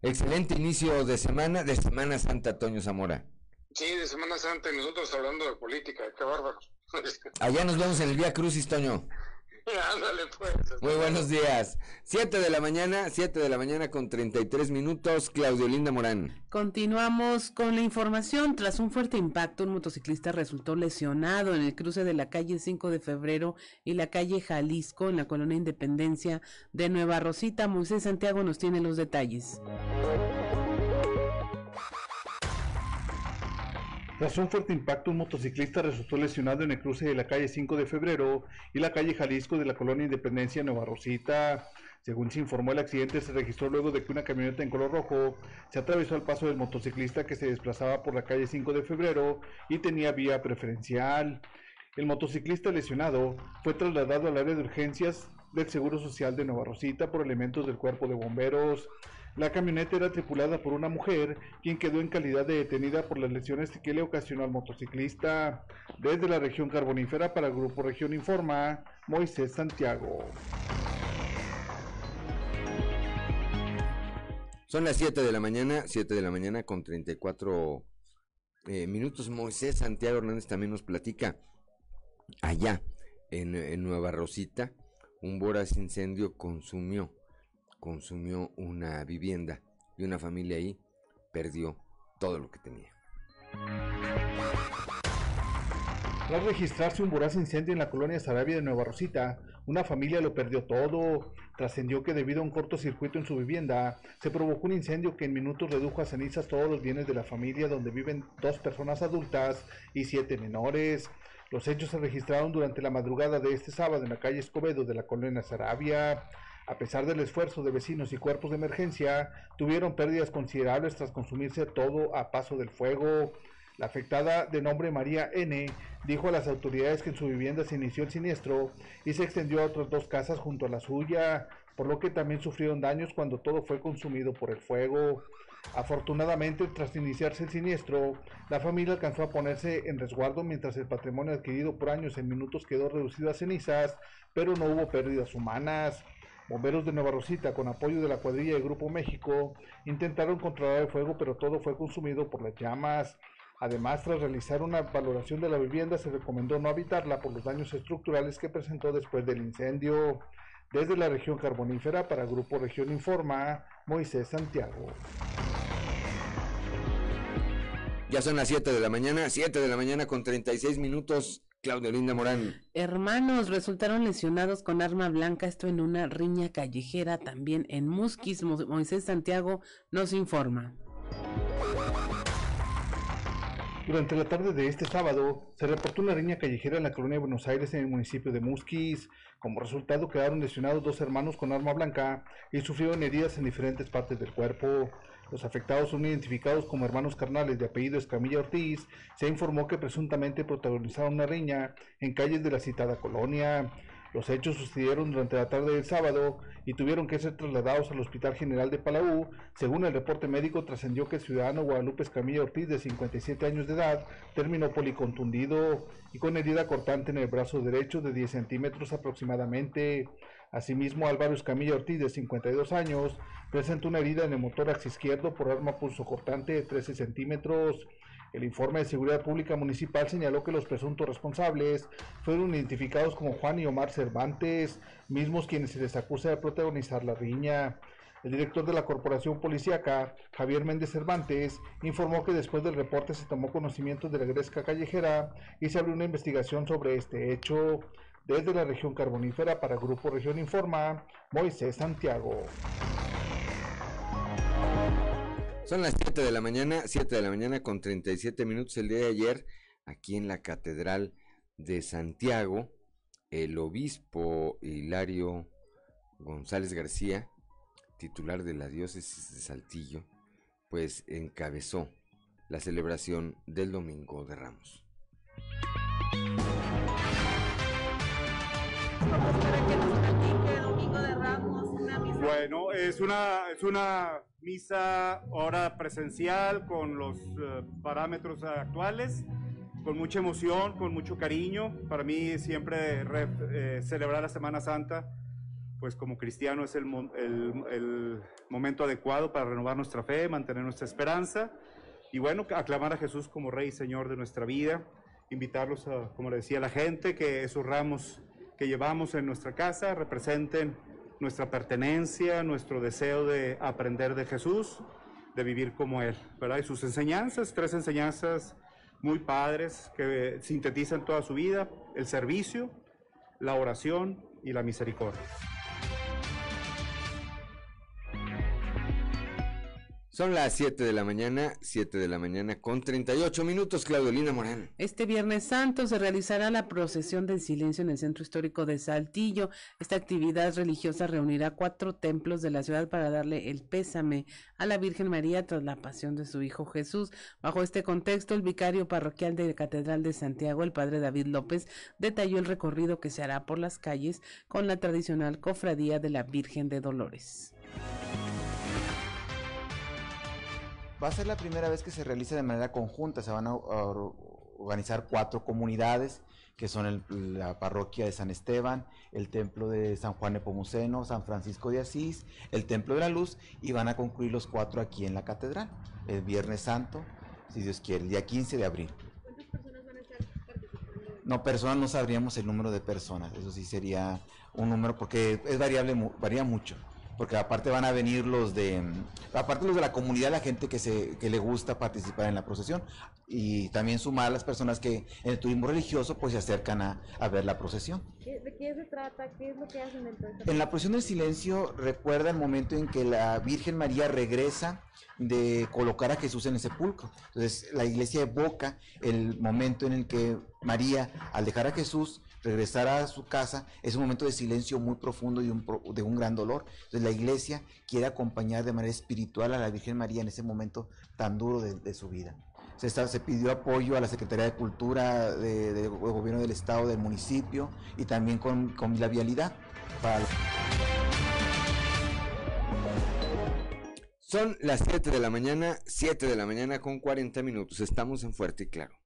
excelente inicio de semana, de Semana Santa, Toño Zamora. Sí, de Semana Santa y nosotros hablando de política, qué bárbaro. Allá nos vemos en el Vía Crucis, Toño. Ándale pues. Muy buenos días. Siete de la mañana, siete de la mañana con 33 minutos, Claudio Linda Morán. Continuamos con la información. Tras un fuerte impacto, un motociclista resultó lesionado en el cruce de la calle 5 de febrero y la calle Jalisco en la colonia Independencia de Nueva Rosita. Moisés Santiago nos tiene los detalles. Tras un fuerte impacto, un motociclista resultó lesionado en el cruce de la calle 5 de febrero y la calle Jalisco de la colonia Independencia Nueva Rosita. Según se informó, el accidente se registró luego de que una camioneta en color rojo se atravesó al paso del motociclista que se desplazaba por la calle 5 de febrero y tenía vía preferencial. El motociclista lesionado fue trasladado al área de urgencias del Seguro Social de Nueva Rosita por elementos del cuerpo de bomberos. La camioneta era tripulada por una mujer, quien quedó en calidad de detenida por las lesiones que le ocasionó al motociclista. Desde la región carbonífera para el Grupo Región Informa, Moisés Santiago. Son las 7 de la mañana, 7 de la mañana con 34 eh, minutos. Moisés Santiago Hernández también nos platica allá en, en Nueva Rosita, un voraz incendio consumió consumió una vivienda y una familia ahí perdió todo lo que tenía. Tras registrarse un voraz incendio en la colonia Sarabia de Nueva Rosita, una familia lo perdió todo. Trascendió que debido a un cortocircuito en su vivienda, se provocó un incendio que en minutos redujo a cenizas todos los bienes de la familia donde viven dos personas adultas y siete menores. Los hechos se registraron durante la madrugada de este sábado en la calle Escobedo de la colonia Sarabia. A pesar del esfuerzo de vecinos y cuerpos de emergencia, tuvieron pérdidas considerables tras consumirse todo a paso del fuego. La afectada, de nombre María N., dijo a las autoridades que en su vivienda se inició el siniestro y se extendió a otras dos casas junto a la suya, por lo que también sufrieron daños cuando todo fue consumido por el fuego. Afortunadamente, tras iniciarse el siniestro, la familia alcanzó a ponerse en resguardo mientras el patrimonio adquirido por años en minutos quedó reducido a cenizas, pero no hubo pérdidas humanas. Bomberos de Nueva Rosita, con apoyo de la cuadrilla de Grupo México, intentaron controlar el fuego, pero todo fue consumido por las llamas. Además, tras realizar una valoración de la vivienda, se recomendó no habitarla por los daños estructurales que presentó después del incendio. Desde la región carbonífera, para Grupo Región Informa, Moisés Santiago. Ya son las 7 de la mañana, 7 de la mañana con 36 minutos. Claudio Linda Morán. Hermanos resultaron lesionados con arma blanca, esto en una riña callejera también en Musquis. Moisés Santiago nos informa. Durante la tarde de este sábado se reportó una riña callejera en la colonia de Buenos Aires en el municipio de Musquis. Como resultado quedaron lesionados dos hermanos con arma blanca y sufrieron heridas en diferentes partes del cuerpo. Los afectados son identificados como hermanos carnales de apellido Escamilla Ortiz. Se informó que presuntamente protagonizaron una riña en calles de la citada colonia. Los hechos sucedieron durante la tarde del sábado y tuvieron que ser trasladados al Hospital General de Palau. Según el reporte médico, trascendió que el ciudadano Guadalupe Escamilla Ortiz, de 57 años de edad, terminó policontundido y con herida cortante en el brazo derecho de 10 centímetros aproximadamente. Asimismo, Álvaro Escamilla Ortiz, de 52 años, presenta una herida en el motor izquierdo por arma pulso cortante de 13 centímetros. El informe de Seguridad Pública Municipal señaló que los presuntos responsables fueron identificados como Juan y Omar Cervantes, mismos quienes se les acusa de protagonizar la riña. El director de la Corporación Policíaca, Javier Méndez Cervantes, informó que después del reporte se tomó conocimiento de la gresca callejera y se abrió una investigación sobre este hecho. Desde la región carbonífera para Grupo Región Informa, Moisés Santiago. Son las 7 de la mañana, 7 de la mañana con 37 minutos el día de ayer, aquí en la Catedral de Santiago, el obispo Hilario González García, titular de la diócesis de Saltillo, pues encabezó la celebración del Domingo de Ramos. Bueno, es una, es una misa ahora presencial con los eh, parámetros actuales, con mucha emoción, con mucho cariño. Para mí siempre eh, celebrar la Semana Santa, pues como cristiano es el, el, el momento adecuado para renovar nuestra fe, mantener nuestra esperanza y bueno, aclamar a Jesús como Rey y Señor de nuestra vida, invitarlos a, como le decía la gente, que esos ramos que llevamos en nuestra casa representen nuestra pertenencia, nuestro deseo de aprender de Jesús, de vivir como Él, ¿verdad? Y sus enseñanzas, tres enseñanzas muy padres que sintetizan toda su vida, el servicio, la oración y la misericordia. Son las 7 de la mañana, 7 de la mañana con 38 minutos, Claudelina Morán. Este Viernes Santo se realizará la procesión del silencio en el Centro Histórico de Saltillo. Esta actividad religiosa reunirá cuatro templos de la ciudad para darle el pésame a la Virgen María tras la pasión de su Hijo Jesús. Bajo este contexto, el vicario parroquial de la Catedral de Santiago, el padre David López, detalló el recorrido que se hará por las calles con la tradicional cofradía de la Virgen de Dolores. Va a ser la primera vez que se realiza de manera conjunta. Se van a organizar cuatro comunidades, que son el, la parroquia de San Esteban, el templo de San Juan Nepomuceno, San Francisco de Asís, el templo de la Luz, y van a concluir los cuatro aquí en la catedral, el Viernes Santo, si Dios quiere, el día 15 de abril. ¿Cuántas personas van a estar participando? No, personas no sabríamos el número de personas, eso sí sería un número, porque es variable, varía mucho porque aparte van a venir los de, aparte los de la comunidad, la gente que, se, que le gusta participar en la procesión y también sumar a las personas que en el turismo religioso pues se acercan a, a ver la procesión. ¿De qué se trata? ¿Qué es lo que hacen entonces? En la procesión del silencio recuerda el momento en que la Virgen María regresa de colocar a Jesús en el sepulcro. Entonces la iglesia evoca el momento en el que María, al dejar a Jesús, regresar a su casa es un momento de silencio muy profundo y de un gran dolor. Entonces la iglesia quiere acompañar de manera espiritual a la Virgen María en ese momento tan duro de, su vida. Se, pidió apoyo a la Secretaría de Cultura del Gobierno del Estado, del municipio y también con, la vialidad. Son las 7 de la mañana, 7 de la mañana con 40 minutos. Estamos en Fuerte y Claro.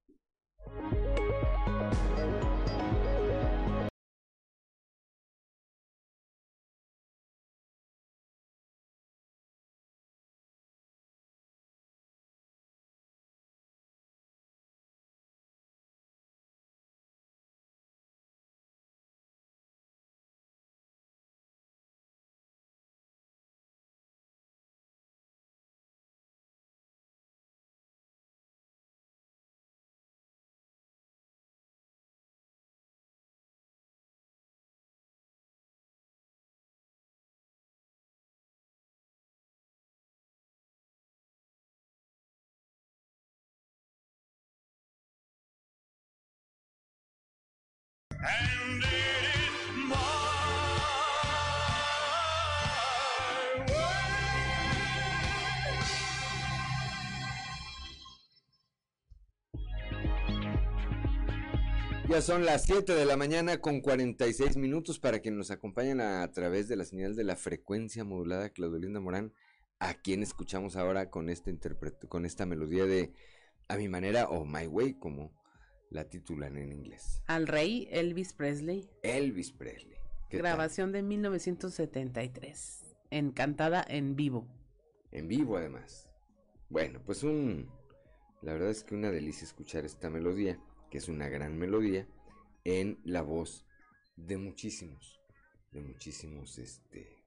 Ya son las 7 de la mañana con 46 minutos para que nos acompañen a, través de la señal de la frecuencia modulada Claudelinda Morán, a quien escuchamos ahora con este con esta melodía de A mi manera o My Way, como la titulan en inglés. Al rey Elvis Presley. Elvis Presley. Grabación de 1973. Encantada en vivo. En vivo además. Bueno, pues un... La verdad es que una delicia escuchar esta melodía que es una gran melodía, en la voz de muchísimos, de muchísimos este,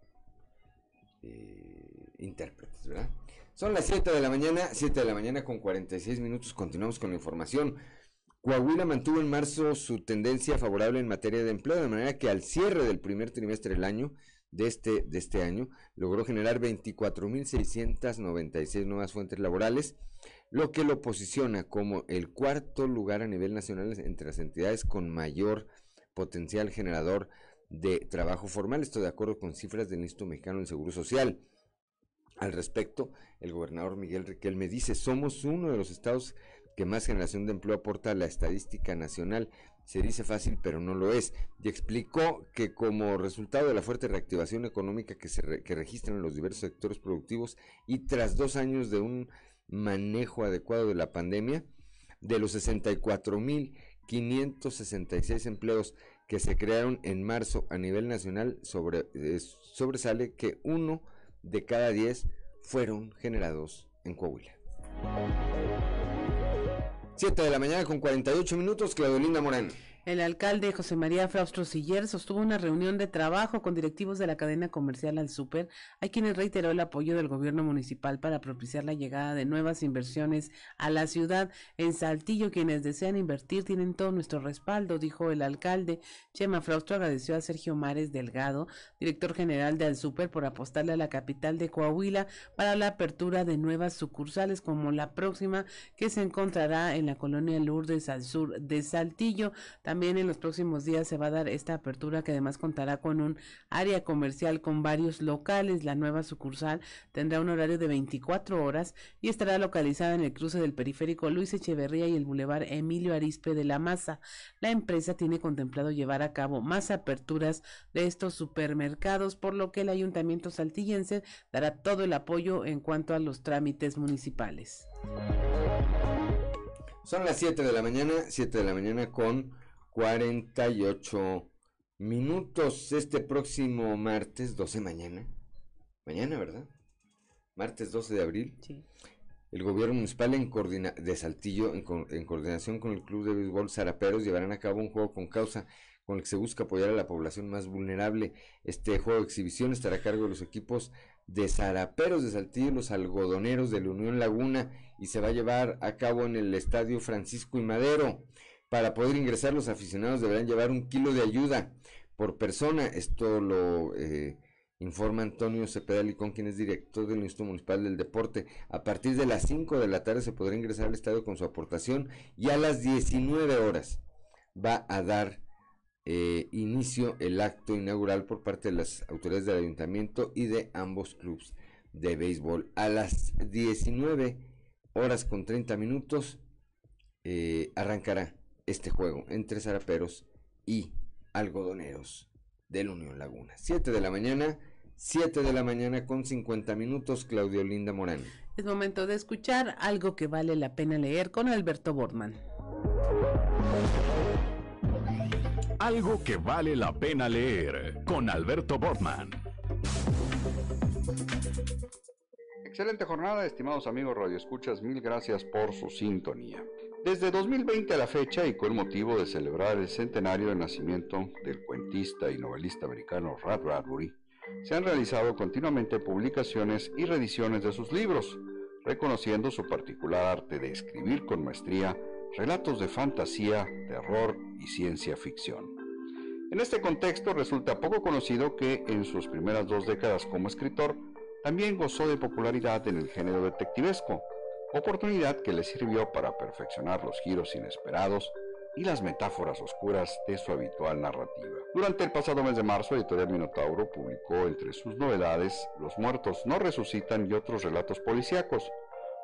eh, intérpretes, ¿verdad? Son las 7 de la mañana, 7 de la mañana con 46 minutos, continuamos con la información. Coahuila mantuvo en marzo su tendencia favorable en materia de empleo, de manera que al cierre del primer trimestre del año, de este, de este año, logró generar 24.696 nuevas fuentes laborales, lo que lo posiciona como el cuarto lugar a nivel nacional entre las entidades con mayor potencial generador de trabajo formal. Esto de acuerdo con cifras del Instituto Mexicano del Seguro Social. Al respecto, el gobernador Miguel Riquelme dice, somos uno de los estados que más generación de empleo aporta a la estadística nacional. Se dice fácil, pero no lo es. Y explicó que como resultado de la fuerte reactivación económica que se registran en los diversos sectores productivos y tras dos años de un manejo adecuado de la pandemia, de los 64.566 empleos que se crearon en marzo a nivel nacional, eh, sobresale que uno de cada diez fueron generados en Coahuila. 7 de la mañana con 48 minutos, Claudelinda Morán. El alcalde José María Fraustro Siller sostuvo una reunión de trabajo con directivos de la cadena comercial Al Super, a quienes reiteró el apoyo del gobierno municipal para propiciar la llegada de nuevas inversiones a la ciudad. En Saltillo, quienes desean invertir tienen todo nuestro respaldo, dijo el alcalde. Chema Fraustro agradeció a Sergio Mares Delgado, director general de Al Super, por apostarle a la capital de Coahuila para la apertura de nuevas sucursales como la próxima que se encontrará en la colonia Lourdes al sur de Saltillo. También en los próximos días se va a dar esta apertura que además contará con un área comercial con varios locales. La nueva sucursal tendrá un horario de 24 horas y estará localizada en el cruce del periférico Luis Echeverría y el bulevar Emilio Arispe de la Maza. La empresa tiene contemplado llevar a cabo más aperturas de estos supermercados, por lo que el ayuntamiento saltillense dará todo el apoyo en cuanto a los trámites municipales. Son las 7 de la mañana, 7 de la mañana con 48 minutos este próximo martes 12 mañana. Mañana, ¿verdad? Martes 12 de abril. Sí. El gobierno municipal en de Saltillo, en, en, coordinación con el Club de Béisbol Zaraperos, llevarán a cabo un juego con causa con el que se busca apoyar a la población más vulnerable. Este juego de exhibición estará a cargo de los equipos de Zaraperos de Saltillo los algodoneros de la Unión Laguna y se va a llevar a cabo en el Estadio Francisco y Madero. Para poder ingresar, los aficionados deberán llevar un kilo de ayuda por persona. Esto lo eh, informa Antonio Cepeda Licón, quien es director del Instituto Municipal del Deporte. A partir de las 5 de la tarde se podrá ingresar al estadio con su aportación y a las 19 horas va a dar eh, inicio el acto inaugural por parte de las autoridades del ayuntamiento y de ambos clubes de béisbol. A las 19 horas con 30 minutos eh, arrancará este juego entre zaraperos y algodoneros del Unión Laguna. 7 de la mañana, 7 de la mañana con 50 minutos, Claudio Linda Morán. Es momento de escuchar algo que vale la pena leer con Alberto Bortman. Algo que vale la pena leer con Alberto Bortman. Excelente jornada, estimados amigos radioescuchas, mil gracias por su sintonía. Desde 2020 a la fecha y con motivo de celebrar el centenario de nacimiento del cuentista y novelista americano Ray Bradbury, se han realizado continuamente publicaciones y reediciones de sus libros, reconociendo su particular arte de escribir con maestría relatos de fantasía, terror y ciencia ficción. En este contexto resulta poco conocido que en sus primeras dos décadas como escritor también gozó de popularidad en el género detectivesco, oportunidad que le sirvió para perfeccionar los giros inesperados y las metáforas oscuras de su habitual narrativa. Durante el pasado mes de marzo, Editorial Minotauro publicó entre sus novedades Los muertos no resucitan y otros relatos policíacos,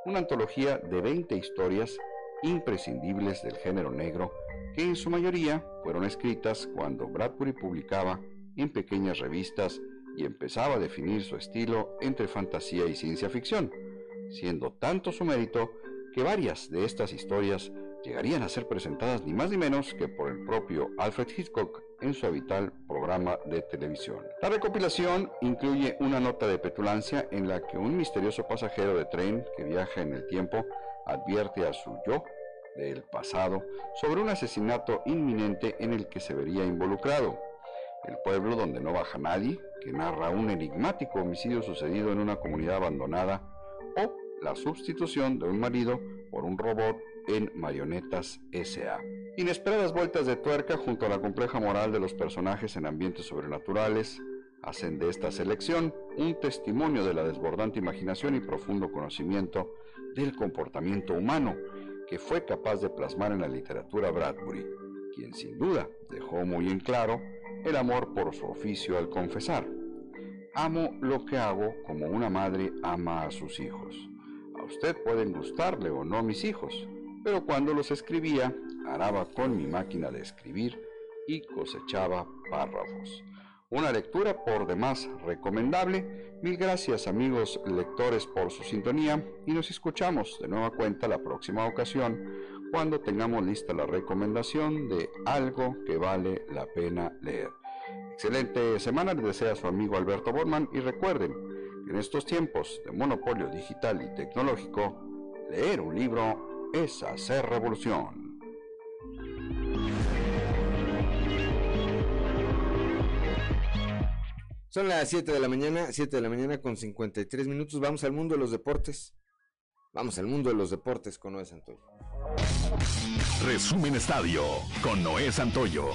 una antología de 20 historias imprescindibles del género negro que en su mayoría fueron escritas cuando Bradbury publicaba en pequeñas revistas y empezaba a definir su estilo entre fantasía y ciencia ficción siendo tanto su mérito que varias de estas historias llegarían a ser presentadas ni más ni menos que por el propio Alfred Hitchcock en su habitual programa de televisión. La recopilación incluye una nota de petulancia en la que un misterioso pasajero de tren que viaja en el tiempo advierte a su yo del pasado sobre un asesinato inminente en el que se vería involucrado. El pueblo donde no baja nadie, que narra un enigmático homicidio sucedido en una comunidad abandonada la sustitución de un marido por un robot en Marionetas S.A. Inesperadas vueltas de tuerca junto a la compleja moral de los personajes en ambientes sobrenaturales hacen de esta selección un testimonio de la desbordante imaginación y profundo conocimiento del comportamiento humano que fue capaz de plasmar en la literatura Bradbury, quien sin duda dejó muy en claro el amor por su oficio al confesar. Amo lo que hago como una madre ama a sus hijos. A usted pueden gustarle o no mis hijos, pero cuando los escribía, araba con mi máquina de escribir y cosechaba párrafos. Una lectura por demás recomendable. Mil gracias amigos lectores por su sintonía y nos escuchamos de nueva cuenta la próxima ocasión cuando tengamos lista la recomendación de algo que vale la pena leer. Excelente semana, les desea su amigo Alberto Borman y recuerden en estos tiempos de monopolio digital y tecnológico, leer un libro es hacer revolución. Son las 7 de la mañana, 7 de la mañana con 53 minutos. Vamos al mundo de los deportes. Vamos al mundo de los deportes con Noé Santoyo. Resumen Estadio con Noé Santoyo.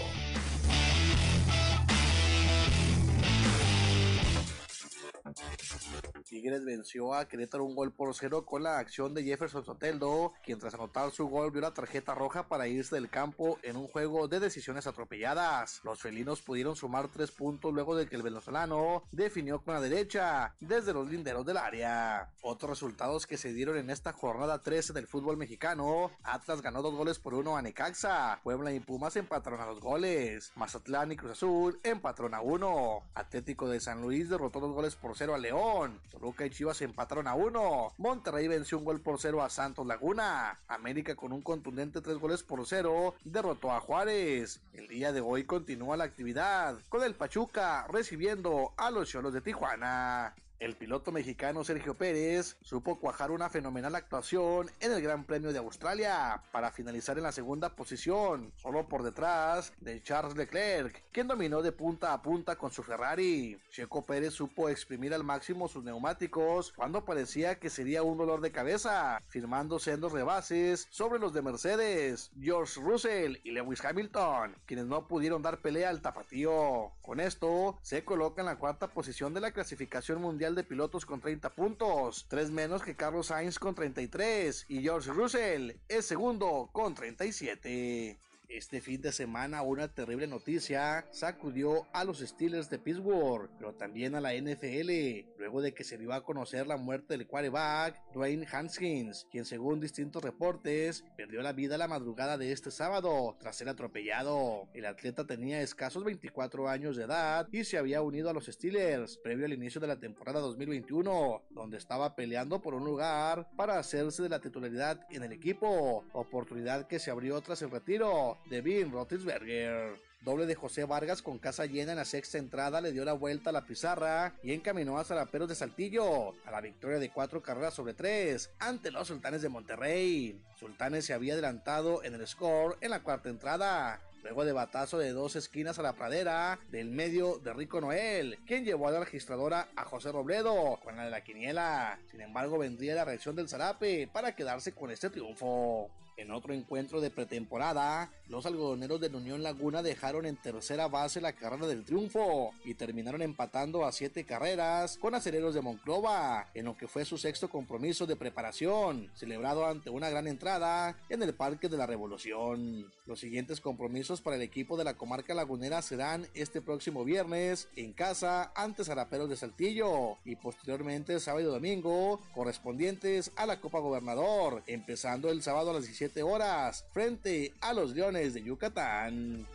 Tigres venció a Querétaro un gol por cero con la acción de Jefferson Soteldo, quien tras anotar su gol vio la tarjeta roja para irse del campo en un juego de decisiones atropelladas. Los felinos pudieron sumar tres puntos luego de que el venezolano definió con la derecha desde los linderos del área. Otros resultados que se dieron en esta jornada 13 del fútbol mexicano, Atlas ganó dos goles por uno a Necaxa, Puebla y Pumas empataron a dos goles, Mazatlán y Cruz Azul empataron a uno, Atlético de San Luis derrotó dos goles por cero a León, Toluca y Chivas empataron a uno. Monterrey venció un gol por cero a Santos Laguna. América con un contundente tres goles por cero derrotó a Juárez. El día de hoy continúa la actividad con el Pachuca recibiendo a los Cholos de Tijuana. El piloto mexicano Sergio Pérez supo cuajar una fenomenal actuación en el Gran Premio de Australia para finalizar en la segunda posición, solo por detrás de Charles Leclerc, quien dominó de punta a punta con su Ferrari. Checo Pérez supo exprimir al máximo sus neumáticos cuando parecía que sería un dolor de cabeza, firmando sendos rebases sobre los de Mercedes, George Russell y Lewis Hamilton, quienes no pudieron dar pelea al tapatío. Con esto, se coloca en la cuarta posición de la clasificación mundial de pilotos con 30 puntos, tres menos que Carlos Sainz con 33 y George Russell es segundo con 37. Este fin de semana una terrible noticia sacudió a los Steelers de Pittsburgh, pero también a la NFL, luego de que se dio a conocer la muerte del quarterback Dwayne Haskins, quien según distintos reportes perdió la vida la madrugada de este sábado tras ser atropellado. El atleta tenía escasos 24 años de edad y se había unido a los Steelers previo al inicio de la temporada 2021, donde estaba peleando por un lugar para hacerse de la titularidad en el equipo, oportunidad que se abrió tras el retiro de Ben Roethlisberger. Doble de José Vargas con casa llena en la sexta entrada le dio la vuelta a la pizarra y encaminó a Zaraperos de Saltillo a la victoria de cuatro carreras sobre tres ante los Sultanes de Monterrey. Sultanes se había adelantado en el score en la cuarta entrada. Luego de batazo de dos esquinas a la pradera del medio de Rico Noel, quien llevó a la registradora a José Robledo con la de la quiniela. Sin embargo, vendría la reacción del Zarape para quedarse con este triunfo. En otro encuentro de pretemporada, los algodoneros de Unión Laguna dejaron en tercera base la carrera del triunfo y terminaron empatando a siete carreras con aceleros de Monclova, en lo que fue su sexto compromiso de preparación, celebrado ante una gran entrada en el Parque de la Revolución. Los siguientes compromisos para el equipo de la comarca lagunera serán este próximo viernes en casa ante Zaraperos de Saltillo y posteriormente sábado y domingo correspondientes a la Copa Gobernador, empezando el sábado a las 17 horas frente a los Leones de Yucatán.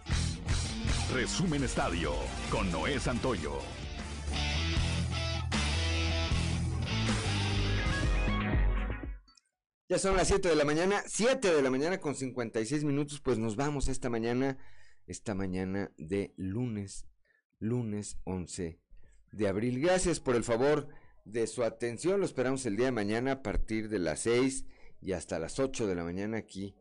Resumen Estadio con Noé Santoyo. Ya son las 7 de la mañana, 7 de la mañana con 56 minutos, pues nos vamos esta mañana, esta mañana de lunes, lunes 11 de abril. Gracias por el favor de su atención, lo esperamos el día de mañana a partir de las 6 y hasta las 8 de la mañana aquí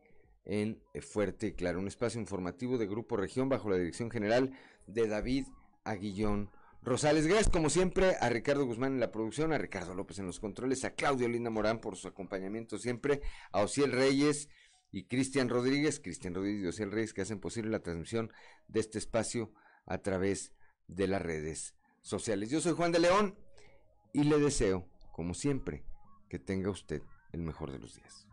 en Fuerte y Claro, un espacio informativo de Grupo Región bajo la dirección general de David Aguillón Rosales. Gracias como siempre a Ricardo Guzmán en la producción, a Ricardo López en los controles, a Claudio Linda Morán por su acompañamiento siempre, a Ociel Reyes y Cristian Rodríguez, Cristian Rodríguez y Ociel Reyes que hacen posible la transmisión de este espacio a través de las redes sociales. Yo soy Juan de León y le deseo, como siempre, que tenga usted el mejor de los días.